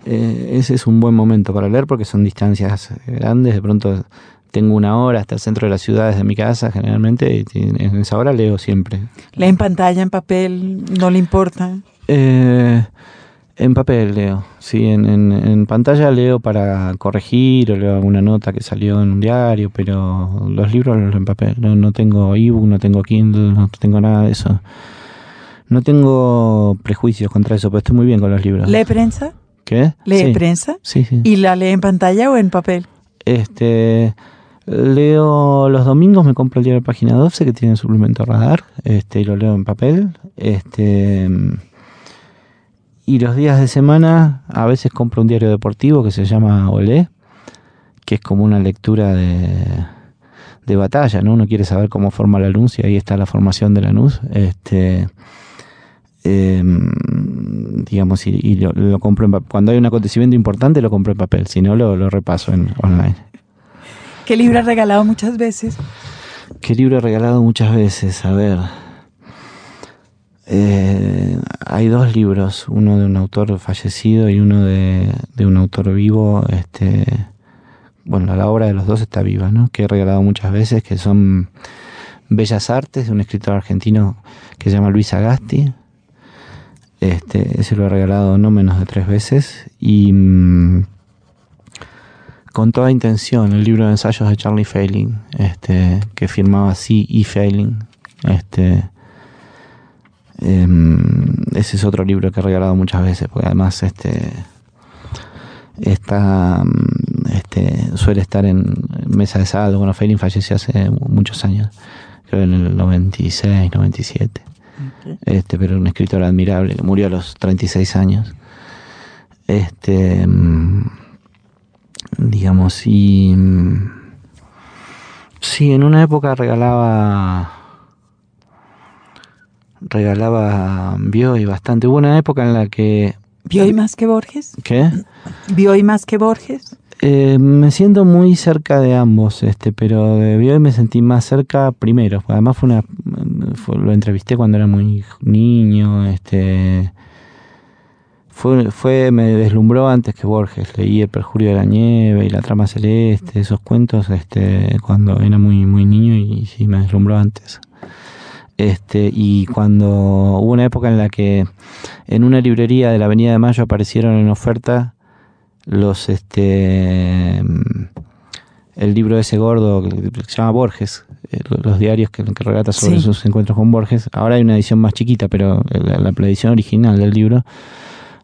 eh, ese es un buen momento para leer porque son distancias grandes. De pronto tengo una hora hasta el centro de la ciudad desde mi casa generalmente y en esa hora leo siempre. ¿Lee en pantalla, en papel? ¿No le importa? Eh, en papel leo, sí, en, en, en pantalla leo para corregir o leo alguna nota que salió en un diario, pero los libros los leo en papel. No, no tengo ebook, no tengo Kindle, no tengo nada de eso. No tengo prejuicios contra eso, pero estoy muy bien con los libros. ¿Lee prensa? ¿Qué? ¿Lee sí. prensa? Sí, sí. ¿Y la lee en pantalla o en papel? Este leo los domingos me compro el diario Página 12 que tiene suplemento radar, este y lo leo en papel. Este y los días de semana a veces compro un diario deportivo que se llama Olé, que es como una lectura de, de batalla, ¿no? Uno quiere saber cómo forma la Lanús y ahí está la formación de Lanús. Este em, digamos, y, y lo, lo compro en cuando hay un acontecimiento importante lo compro en papel, si no lo, lo repaso en online. ¿Qué libro ha regalado muchas veces? ¿Qué libro he regalado muchas veces? A ver. Eh, hay dos libros, uno de un autor fallecido y uno de, de un autor vivo. Este, bueno, la obra de los dos está viva, ¿no? Que he regalado muchas veces, que son Bellas Artes, de un escritor argentino que se llama Luis Agasti. Este, ese lo he regalado no menos de tres veces. Y mm, con toda intención, el libro de ensayos de Charlie Failing, este, que firmaba así y Failing. Este, em, ese es otro libro que he regalado muchas veces, porque además este, está, mm, este, suele estar en mesa de saldo. Bueno, Failing falleció hace muchos años, creo en el 96, 97. Este, pero un escritor admirable que murió a los 36 años. Este, mm, digamos, y mm, sí, en una época regalaba regalaba Bioy bastante. Hubo una época en la que ¿Bioy más que Borges? ¿qué? ¿Bioy más que Borges? Eh, me siento muy cerca de ambos, este, pero de Bioy me sentí más cerca primero. Además fue una, lo entrevisté cuando era muy niño, este, fue, fue, me deslumbró antes que Borges. Leí El perjurio de la nieve y La trama celeste, esos cuentos, este, cuando era muy, muy niño y sí me deslumbró antes. Este, y cuando hubo una época en la que en una librería de la Avenida de Mayo aparecieron en oferta los este el libro ese gordo que que se llama Borges, eh, lo- los diarios que, que relata sobre Sí. sus encuentros con Borges. Ahora hay una edición más chiquita, pero la, edición original del libro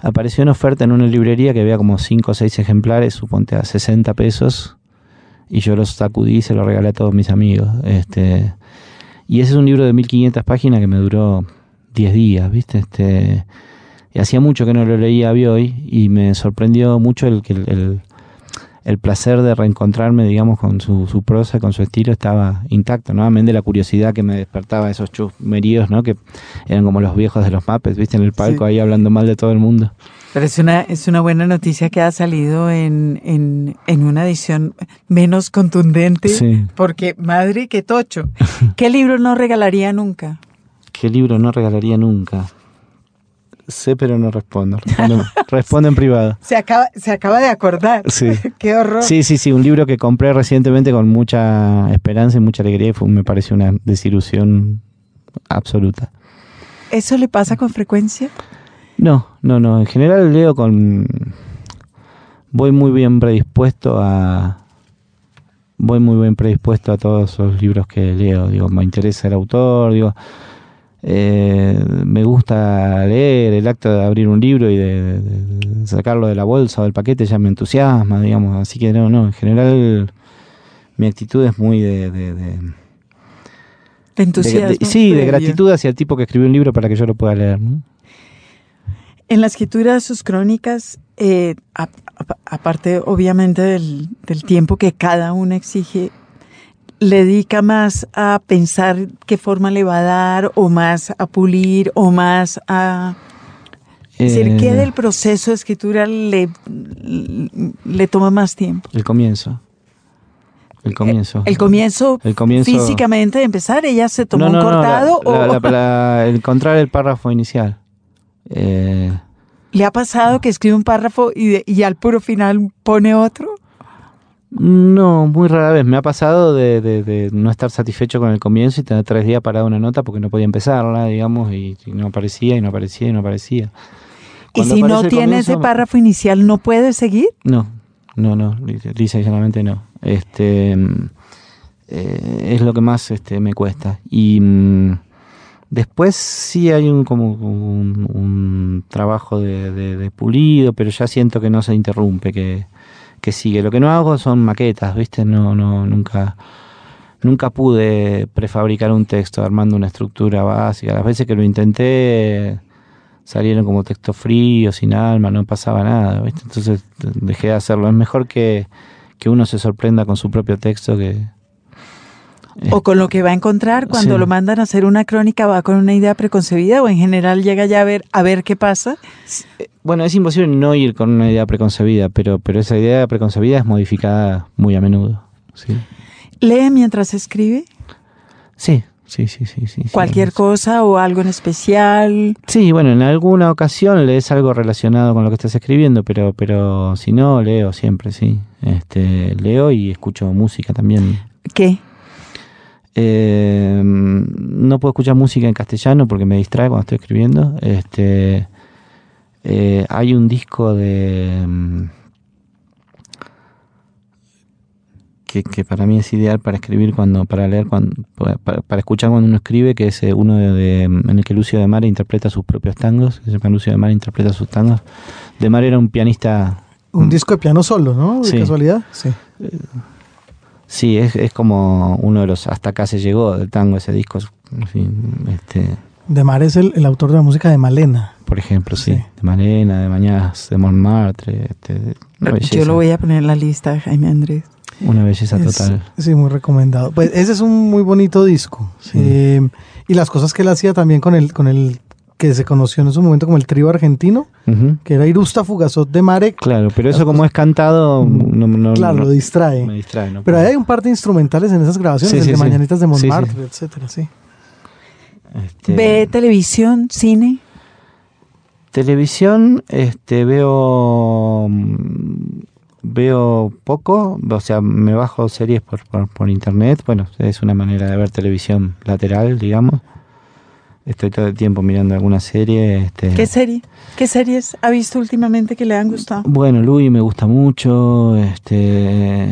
apareció en oferta en una librería que había como 5 o 6 ejemplares, suponte a 60 pesos, y yo los sacudí y se los regalé a todos mis amigos. Este, y ese es un libro de 1500 páginas que me duró 10 días, ¿viste? Este, y hacía mucho que no lo leía a Bioy y me sorprendió mucho el que el, el- el placer de reencontrarme, digamos, con su, su prosa, con su estilo, estaba intacto. Nuevamente la curiosidad que me despertaba esos chusmeríos, ¿no? Que eran como los viejos de los mapes, ¿viste? En el palco ahí hablando mal de todo el mundo. Pero es una, es una buena noticia que ha salido en, en, en una edición menos contundente. Sí. Porque, madre, qué tocho. ¿Qué libro no regalaría nunca? ¿Qué libro no regalaría nunca? Sé, pero no respondo. Respondo, [LAUGHS] respondo en privado. Se acaba, se acaba de acordar. Sí. [LAUGHS] qué horror. Sí, sí, sí, un libro que compré recientemente con mucha esperanza y mucha alegría y fue, me pareció una desilusión absoluta. ¿Eso le pasa con frecuencia? No, no, no. En general leo con... Voy muy bien predispuesto a... Voy muy bien predispuesto a todos los libros que leo. Digo, me interesa el autor, digo... eh, me gusta leer, el acto de abrir un libro y de, sacarlo de la bolsa o del paquete ya me entusiasma, digamos. Así que no, no, en general mi actitud es muy de... de- entusiasmo. sí, de gratitud hacia el tipo que escribió un libro para que yo lo pueda leer. ¿no? En la escritura de sus crónicas, eh, aparte obviamente del, del tiempo que cada una exige, ¿le dedica más a pensar qué forma le va a dar o más a pulir o más a... Es decir, ¿qué Eh, del proceso de escritura le, le toma más tiempo? El comienzo. El comienzo. El comienzo, El comienzo- físicamente de empezar, ella se tomó No, no, un no, cortado la- o la- encontrar [LAUGHS] el párrafo inicial. Eh, le ha pasado que escribe un párrafo y, de- y al puro final pone otro. No, muy rara vez. Me ha pasado de, de- de no estar satisfecho con el comienzo y tener tres días parada una nota porque no podía empezarla, digamos, y, y no aparecía y no aparecía y no aparecía. Y si no tiene ese párrafo inicial, ¿no puede seguir? No, no, no, lisa y llanamente no. Este eh, es lo que más este, me cuesta. Y mm, después sí hay un como un, un trabajo de pulido, pero ya siento que no se interrumpe, que, que sigue. Lo que no hago son maquetas, ¿viste? No, no, nunca. Nunca pude prefabricar un texto armando una estructura básica. Las veces que lo intenté salieron como texto frío, sin alma, no pasaba nada, ¿viste? Entonces dejé de hacerlo. Es mejor que, que uno se sorprenda con su propio texto que... ¿O con lo que va a encontrar cuando Sí. lo mandan a hacer una crónica va con una idea preconcebida o en general llega ya a ver, a ver qué pasa? Bueno, es imposible no ir con una idea preconcebida, pero, pero esa idea preconcebida es modificada muy a menudo. Sí, ¿Lee mientras escribe? sí, sí, sí. sí, sí, sí. ¿Cualquier cosa o algo en especial? Sí, bueno, en alguna ocasión lees algo relacionado con lo que estás escribiendo, pero, pero si no, leo siempre, sí. Este, leo y escucho música también. ¿Qué? Eh, no puedo escuchar música en castellano porque me distrae cuando estoy escribiendo. Este, eh, hay un disco de mm, que, que para mí es ideal para escribir cuando, para leer cuando, para, para escuchar cuando uno escribe, que es eh, uno de, de- en el que Lucio de Mare interpreta sus propios tangos. Se llama Lucio de Mare interpreta sus tangos. De Mare era un pianista Un disco de piano solo, ¿no? De Sí. casualidad. Sí. Sí, es, es como uno de los hasta acá se llegó del tango ese disco. este, De Mar es el, el autor de la música de Malena. por ejemplo, sí, Sí. de Malena, de Mañas, de Montmartre, este, de- Una belleza. Yo lo voy a poner en la lista, Jaime Andrés. Una belleza Es- total. Sí, muy recomendado. Pues ese es un muy bonito disco. Eh, y las cosas que él hacía también con el, con el que se conoció en su momento como el trío argentino, que era Irusta Fugazot de Marek. Claro, pero eso como es cantado, no, no- Claro, no- lo distrae. me distrae. ¿no? Pero ahí hay un par de instrumentales en esas grabaciones, Sí, el sí, de sí. Mañanitas de Sí, sí. Montmartre, etcétera, sí. Este, ¿Ve televisión, cine? Televisión, este, veo mm, veo poco, o sea, me bajo series por, por, por internet, bueno, es una manera de ver televisión lateral, digamos. Estoy todo el tiempo mirando alguna serie. Este, ¿Qué serie? ¿Qué series ha visto últimamente que le han gustado? Bueno, Louis me gusta mucho, este,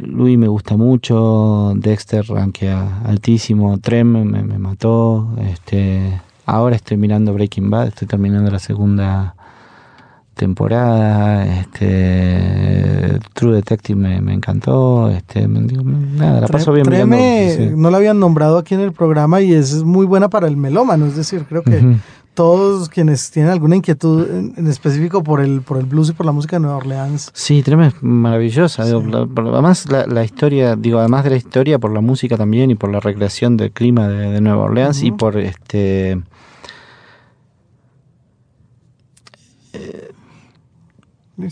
Louis me gusta mucho, Dexter ranquea altísimo, Trem me, me mató, este, ahora estoy mirando Breaking Bad, estoy terminando la segunda temporada, este, True Detective me, me encantó, este, me- digo, nada, la paso bien mirando. Treme, sí. no la habían nombrado aquí en el programa y es muy buena para el melómano, es decir, creo que todos quienes tienen alguna inquietud en, en específico por el, por el blues y por la música de Nueva Orleans, Sí, Trem es maravillosa. digo, la- por- además, la, la historia, digo, además de la historia, por la música también y por la recreación del clima de, de Nueva Orleans y por este. eh,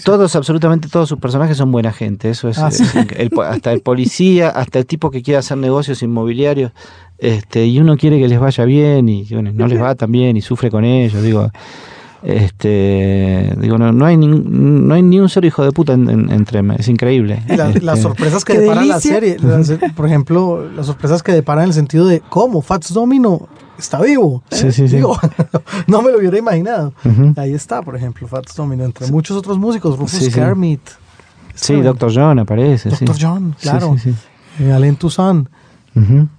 Todos, absolutamente todos sus personajes son buena gente. Eso es, Ah, sí. el po- hasta el policía, hasta el tipo que quiere hacer negocios inmobiliarios, este, y uno quiere que les vaya bien y bueno, no les va tan bien y sufre con ellos. Digo, este, digo, no, no hay ni, no hay ni un solo hijo de puta en, en- en Trem, es increíble. y la- Este, las sorpresas que ¡Qué depara la delicia! serie, las- [LAUGHS] por ejemplo, las sorpresas que depara en el sentido de cómo Fats Domino está vivo. Sí, sí, sí. Digo, [LAUGHS] no me lo hubiera imaginado. Ahí está, por ejemplo, Fats Domino, entre muchos otros músicos, Rufus Sí, sí. Kermit. Sí, Doctor John aparece. sí. Doctor John, claro. sí, sí. Eh, Alain Toussaint.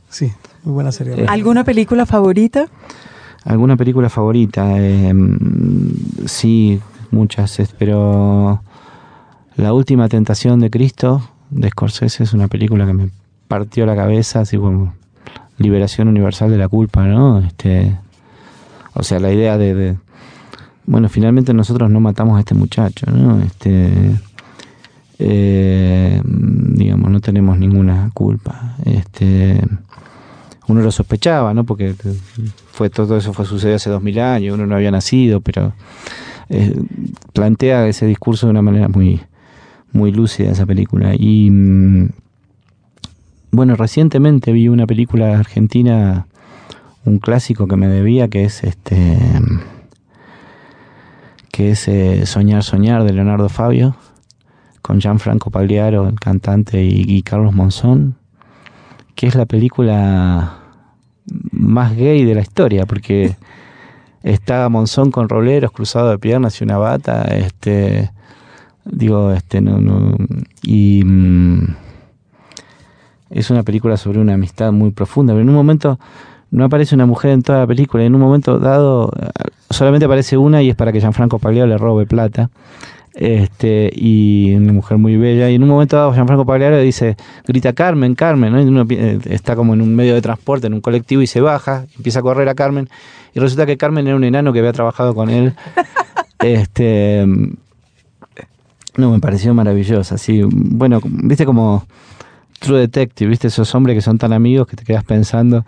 Sí, muy buena serie. Eh, ¿Alguna película favorita? ¿Alguna película favorita? Eh, sí, muchas, pero La última tentación de Cristo de Scorsese es una película que me partió la cabeza, así como liberación universal de la culpa, ¿no? Este, o sea, la idea de, bueno, finalmente nosotros no matamos a este muchacho, ¿no? Este, eh, digamos, no tenemos ninguna culpa. Este, uno lo sospechaba, ¿no? Porque fue todo eso fue sucedido hace dos mil años, uno no había nacido, pero eh, plantea ese discurso de una manera muy, muy lúcida esa película. Y mm, bueno, recientemente vi una película argentina, un clásico que me debía, que es este que es eh, Soñar, Soñar de Leonardo Fabio, con Gianfranco Pagliaro, el cantante, y, Carlos Monzón, que es la película más gay de la historia, porque [LAUGHS] está Monzón con roleros cruzados de piernas y una bata, este digo, este no, no y mm, es una película sobre una amistad muy profunda, pero en un momento no aparece una mujer en toda la película, y en un momento dado eh, solamente aparece una y es para que Gianfranco Pagliaro le robe plata. Este, y una mujer muy bella, y en un momento dado Gianfranco Pagliaro dice, grita Carmen, Carmen, ¿no? Y uno eh, está como en un medio de transporte, en un colectivo y se baja, empieza a correr a Carmen, y resulta que Carmen era un enano que había trabajado con él. [LAUGHS] este no, me pareció maravillosa, sí. Bueno, viste como True Detective, viste esos hombres que son tan amigos que te quedas pensando.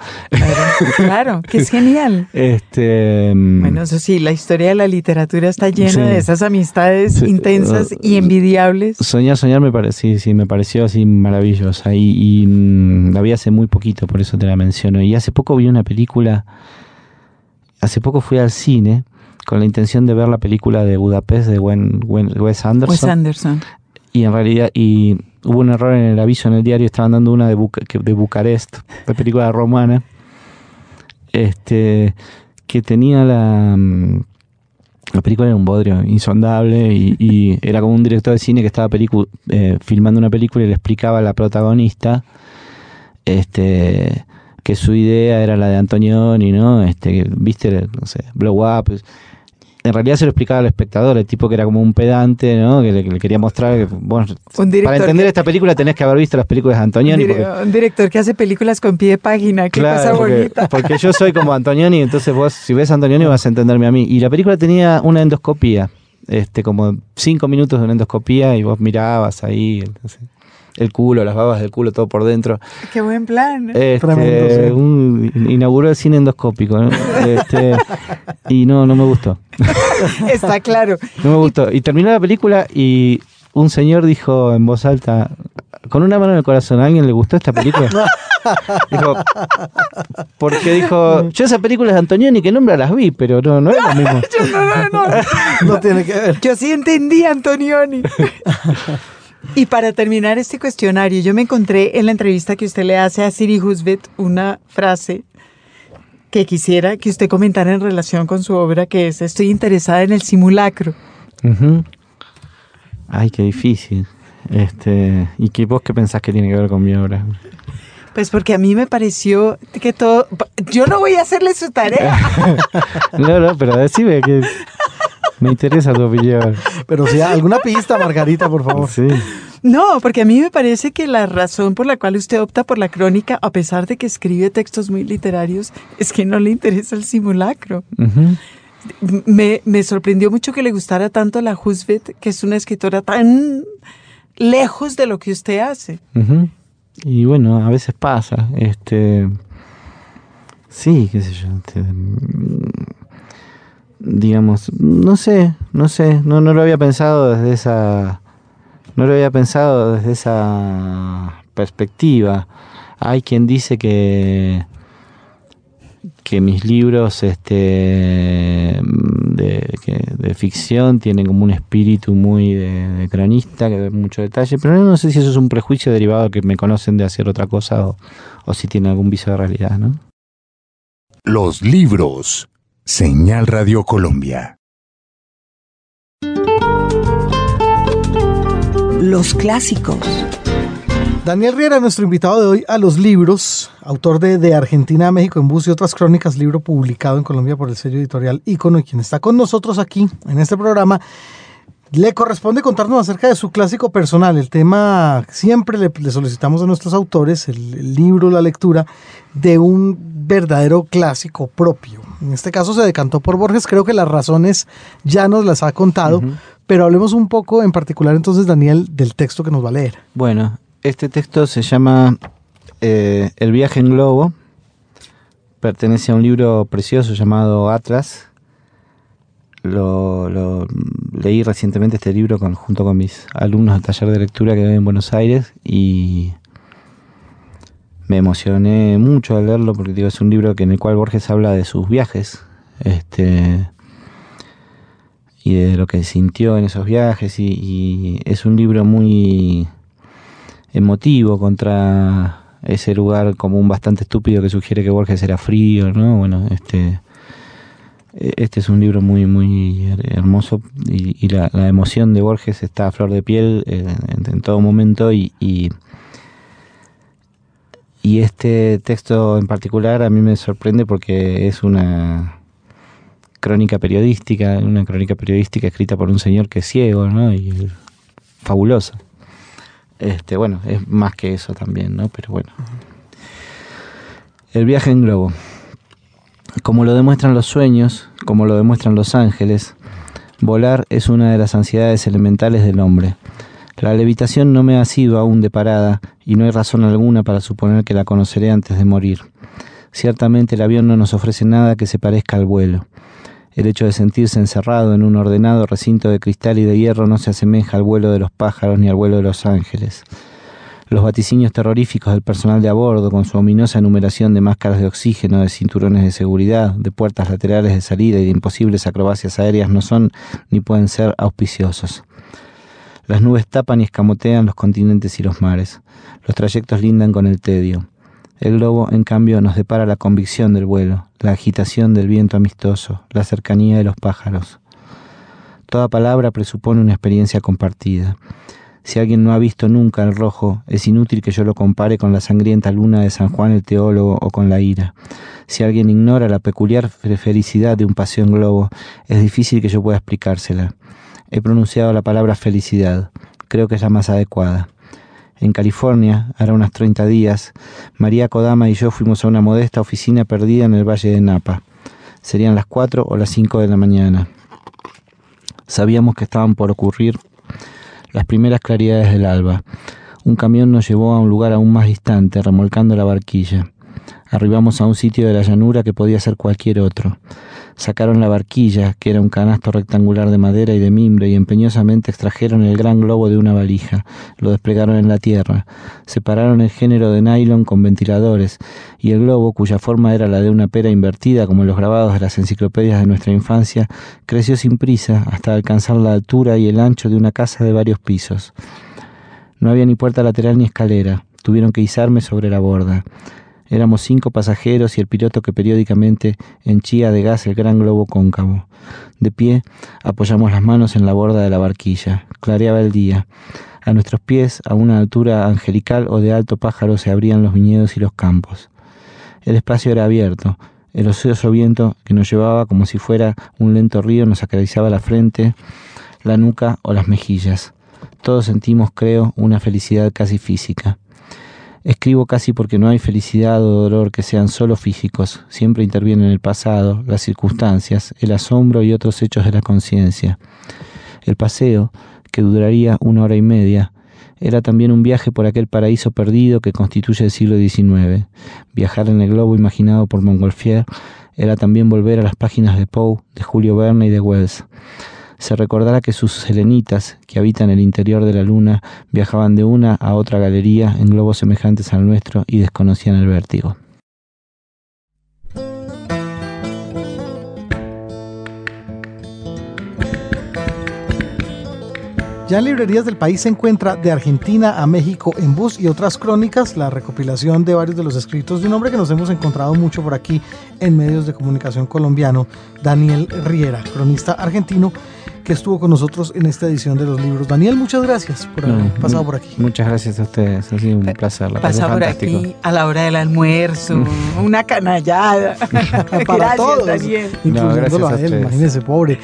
Claro, [LAUGHS] que es genial. Este mm, Bueno, eso sí, la historia de la literatura está llena Sí. de esas amistades Sí, intensas uh, y envidiables. Soñar, soñar me pareció, sí, sí, me pareció así maravillosa y, y, mm, la vi hace muy poquito, por eso te la menciono. Y hace poco vi una película, hace poco fui al cine con la intención de ver la película de Budapest de Wen- Wen- Wes Anderson. Wes Anderson. y en realidad y hubo un error en el aviso en el diario estaban dando una de, que- de Bucarest de película romana este que tenía la mm, la película era un bodrio insondable y, y era como un director de cine que estaba eh, filmando una película y le explicaba a la protagonista este que su idea era la de Antonioni, ¿no? Este, viste, no sé, Blow Up. En realidad se lo explicaba al espectador, el tipo que era como un pedante, ¿no? Que le, que le quería mostrar que, bueno, para entender que- esta película tenés que haber visto las películas de Antonioni. Un, Porque, un director que hace películas con pie de página, qué claro, cosa porque, bonita. porque yo soy como Antonioni, entonces vos, si ves a Antonioni, vas a entenderme a mí. Y la película tenía una endoscopía. este, como cinco minutos de una endoscopía y vos mirabas ahí entonces, el culo, las babas del culo, todo por dentro. Qué buen plan. Este, Tremendo, sí. un- inauguró el cine endoscópico ¿no? Este, y no, no me gustó. [LAUGHS] Está claro. No me gustó. Y terminó la película y un señor dijo en voz alta, con una mano en el corazón, ¿a alguien le gustó esta película? [LAUGHS] dijo, porque dijo, yo esa película de Antonioni, que nombra las vi, pero no, no es lo mismo. [LAUGHS] No tiene que ver. Yo sí entendí, Antonioni. Y para terminar este cuestionario, yo me encontré en la entrevista que usted le hace a Siri Husbet una frase que quisiera que usted comentara en relación con su obra, que es, estoy interesada en el simulacro. Ay, qué difícil. Este, ¿Y qué vos qué pensás que tiene que ver con mi obra? Pues porque a mí me pareció que todo... Yo no voy a hacerle su tarea. [LAUGHS] No, no, pero decime que me interesa tu opinión. Pero si alguna pista, Margarita, por favor. Sí. No, porque a mí me parece que la razón por la cual usted opta por la crónica, a pesar de que escribe textos muy literarios, es que no le interesa el simulacro. Me, me sorprendió mucho que le gustara tanto la Husvet, que es una escritora tan lejos de lo que usted hace. Y bueno, a veces pasa. Este. Sí, qué sé yo. Digamos, no sé, no sé, no, no lo había pensado desde esa. No lo había pensado desde esa perspectiva. Hay quien dice que que mis libros este de, que- de ficción tienen como un espíritu muy de, de cronista que ve mucho detalle pero no sé si eso es un prejuicio derivado de que me conocen de hacer otra cosa o, o si tiene algún viso de realidad ¿no? Los libros. Señal Radio Colombia. Los clásicos. Daniel Riera, nuestro invitado de hoy a los libros, autor de De Argentina a México en Bus y otras crónicas, libro publicado en Colombia por el sello editorial Ícono y quien está con nosotros aquí en este programa. Le corresponde contarnos acerca de su clásico personal. El tema siempre le, le solicitamos a nuestros autores, el, el libro, la lectura de un verdadero clásico propio. En este caso se decantó por Borges. Creo que las razones ya nos las ha contado, pero hablemos un poco en particular entonces, Daniel, del texto que nos va a leer. bueno este texto se llama eh, El viaje en globo pertenece a un libro precioso llamado Atlas lo, lo- leí recientemente este libro con, junto con mis alumnos del taller de lectura que doy en Buenos Aires y me emocioné mucho al leerlo porque digo, es un libro que en el cual Borges habla de sus viajes este y de lo que sintió en esos viajes y, y es un libro muy emotivo contra ese lugar común bastante estúpido que sugiere que Borges era frío, ¿no? Bueno, este este es un libro muy muy her- hermoso y, y la, la emoción de Borges está a flor de piel eh, en, en todo momento y, y y este texto en particular a mí me sorprende porque es una crónica periodística, una crónica periodística escrita por un señor que es ciego, ¿no? Y es fabulosa. Este, bueno, es más que eso también, ¿no? Pero bueno. El viaje en globo. Como lo demuestran los sueños, como lo demuestran los ángeles, volar es una de las ansiedades elementales del hombre. La levitación no me ha sido aún de parada y no hay razón alguna para suponer que la conoceré antes de morir. Ciertamente el avión no nos ofrece nada que se parezca al vuelo. El hecho de sentirse encerrado en un ordenado recinto de cristal y de hierro no se asemeja al vuelo de los pájaros ni al vuelo de los ángeles. Los vaticinios terroríficos del personal de a bordo, con su ominosa enumeración de máscaras de oxígeno, de cinturones de seguridad, de puertas laterales de salida y de imposibles acrobacias aéreas, no son ni pueden ser auspiciosos. Las nubes tapan y escamotean los continentes y los mares. Los trayectos lindan con el tedio. El globo, en cambio, nos depara la convicción del vuelo, la agitación del viento amistoso, la cercanía de los pájaros. Toda palabra presupone una experiencia compartida. Si alguien no ha visto nunca el rojo, es inútil que yo lo compare con la sangrienta luna de San Juan el teólogo o con la ira. Si alguien ignora la peculiar fe- felicidad de un paseo en globo, es difícil que yo pueda explicársela. He pronunciado la palabra felicidad. Creo que es la más adecuada. En California, hará unos 30 días, María Kodama y yo fuimos a una modesta oficina perdida en el valle de Napa. Serían las 4 o las 5 de la mañana. Sabíamos que estaban por ocurrir las primeras claridades del alba. Un camión nos llevó a un lugar aún más distante, remolcando la barquilla. Arribamos a un sitio de la llanura que podía ser cualquier otro. Sacaron la barquilla, que era un canasto rectangular de madera y de mimbre, y empeñosamente extrajeron el gran globo de una valija. Lo desplegaron en la tierra. Separaron el género de nylon con ventiladores, y el globo, cuya forma era la de una pera invertida, como los grabados de las enciclopedias de nuestra infancia, creció sin prisa hasta alcanzar la altura y el ancho de una casa de varios pisos. No había ni puerta lateral ni escalera. Tuvieron que izarme sobre la borda. Éramos cinco pasajeros y el piloto que periódicamente henchía de gas el gran globo cóncavo. De pie, apoyamos las manos en la borda de la barquilla. Clareaba el día. A nuestros pies, a una altura angelical o de alto pájaro, se abrían los viñedos y los campos. El espacio era abierto. El ocioso viento que nos llevaba como si fuera un lento río nos acariciaba la frente, la nuca o las mejillas. Todos sentimos, creo, una felicidad casi física. Escribo casi porque no hay felicidad o dolor que sean solo físicos, siempre intervienen el pasado, las circunstancias, el asombro y otros hechos de la conciencia. El paseo, que duraría una hora y media, era también un viaje por aquel paraíso perdido que constituye el siglo XIX. Viajar en el globo imaginado por Montgolfier era también volver a las páginas de Poe, de Julio Verne y de Wells se recordará que sus selenitas, que habitan el interior de la luna, viajaban de una a otra galería en globos semejantes al nuestro y desconocían el vértigo. Ya en librerías del país se encuentra De Argentina a México en bus y otras crónicas, la recopilación de varios de los escritos de un hombre que nos hemos encontrado mucho por aquí en medios de comunicación colombiano, Daniel Riera, cronista argentino, que estuvo con nosotros en esta edición de los libros. Daniel, muchas gracias por haber pasado por aquí. Muchas gracias a ustedes, ha sido un placer. La Pasa por aquí a la hora del almuerzo, [LAUGHS] una canallada. [LAUGHS] Para gracias, todos, Daniel. incluyéndolo No, gracias a a él, ustedes. imagínese, pobre.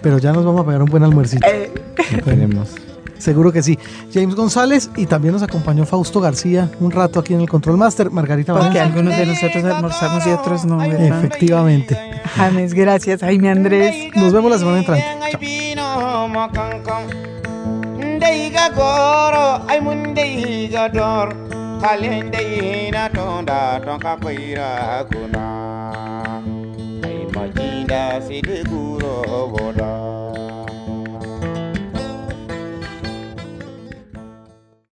Pero ya nos vamos a pegar un buen almuercito. Eh, Esperemos. Seguro que sí. James González y también nos acompañó Fausto García un rato aquí en el Control Master. Margarita Porque Valencia. algunos de nosotros almorzamos y otros no, ¿verdad? Efectivamente. James, gracias. Jaime Andrés. Nos vemos la semana entrante. Chao.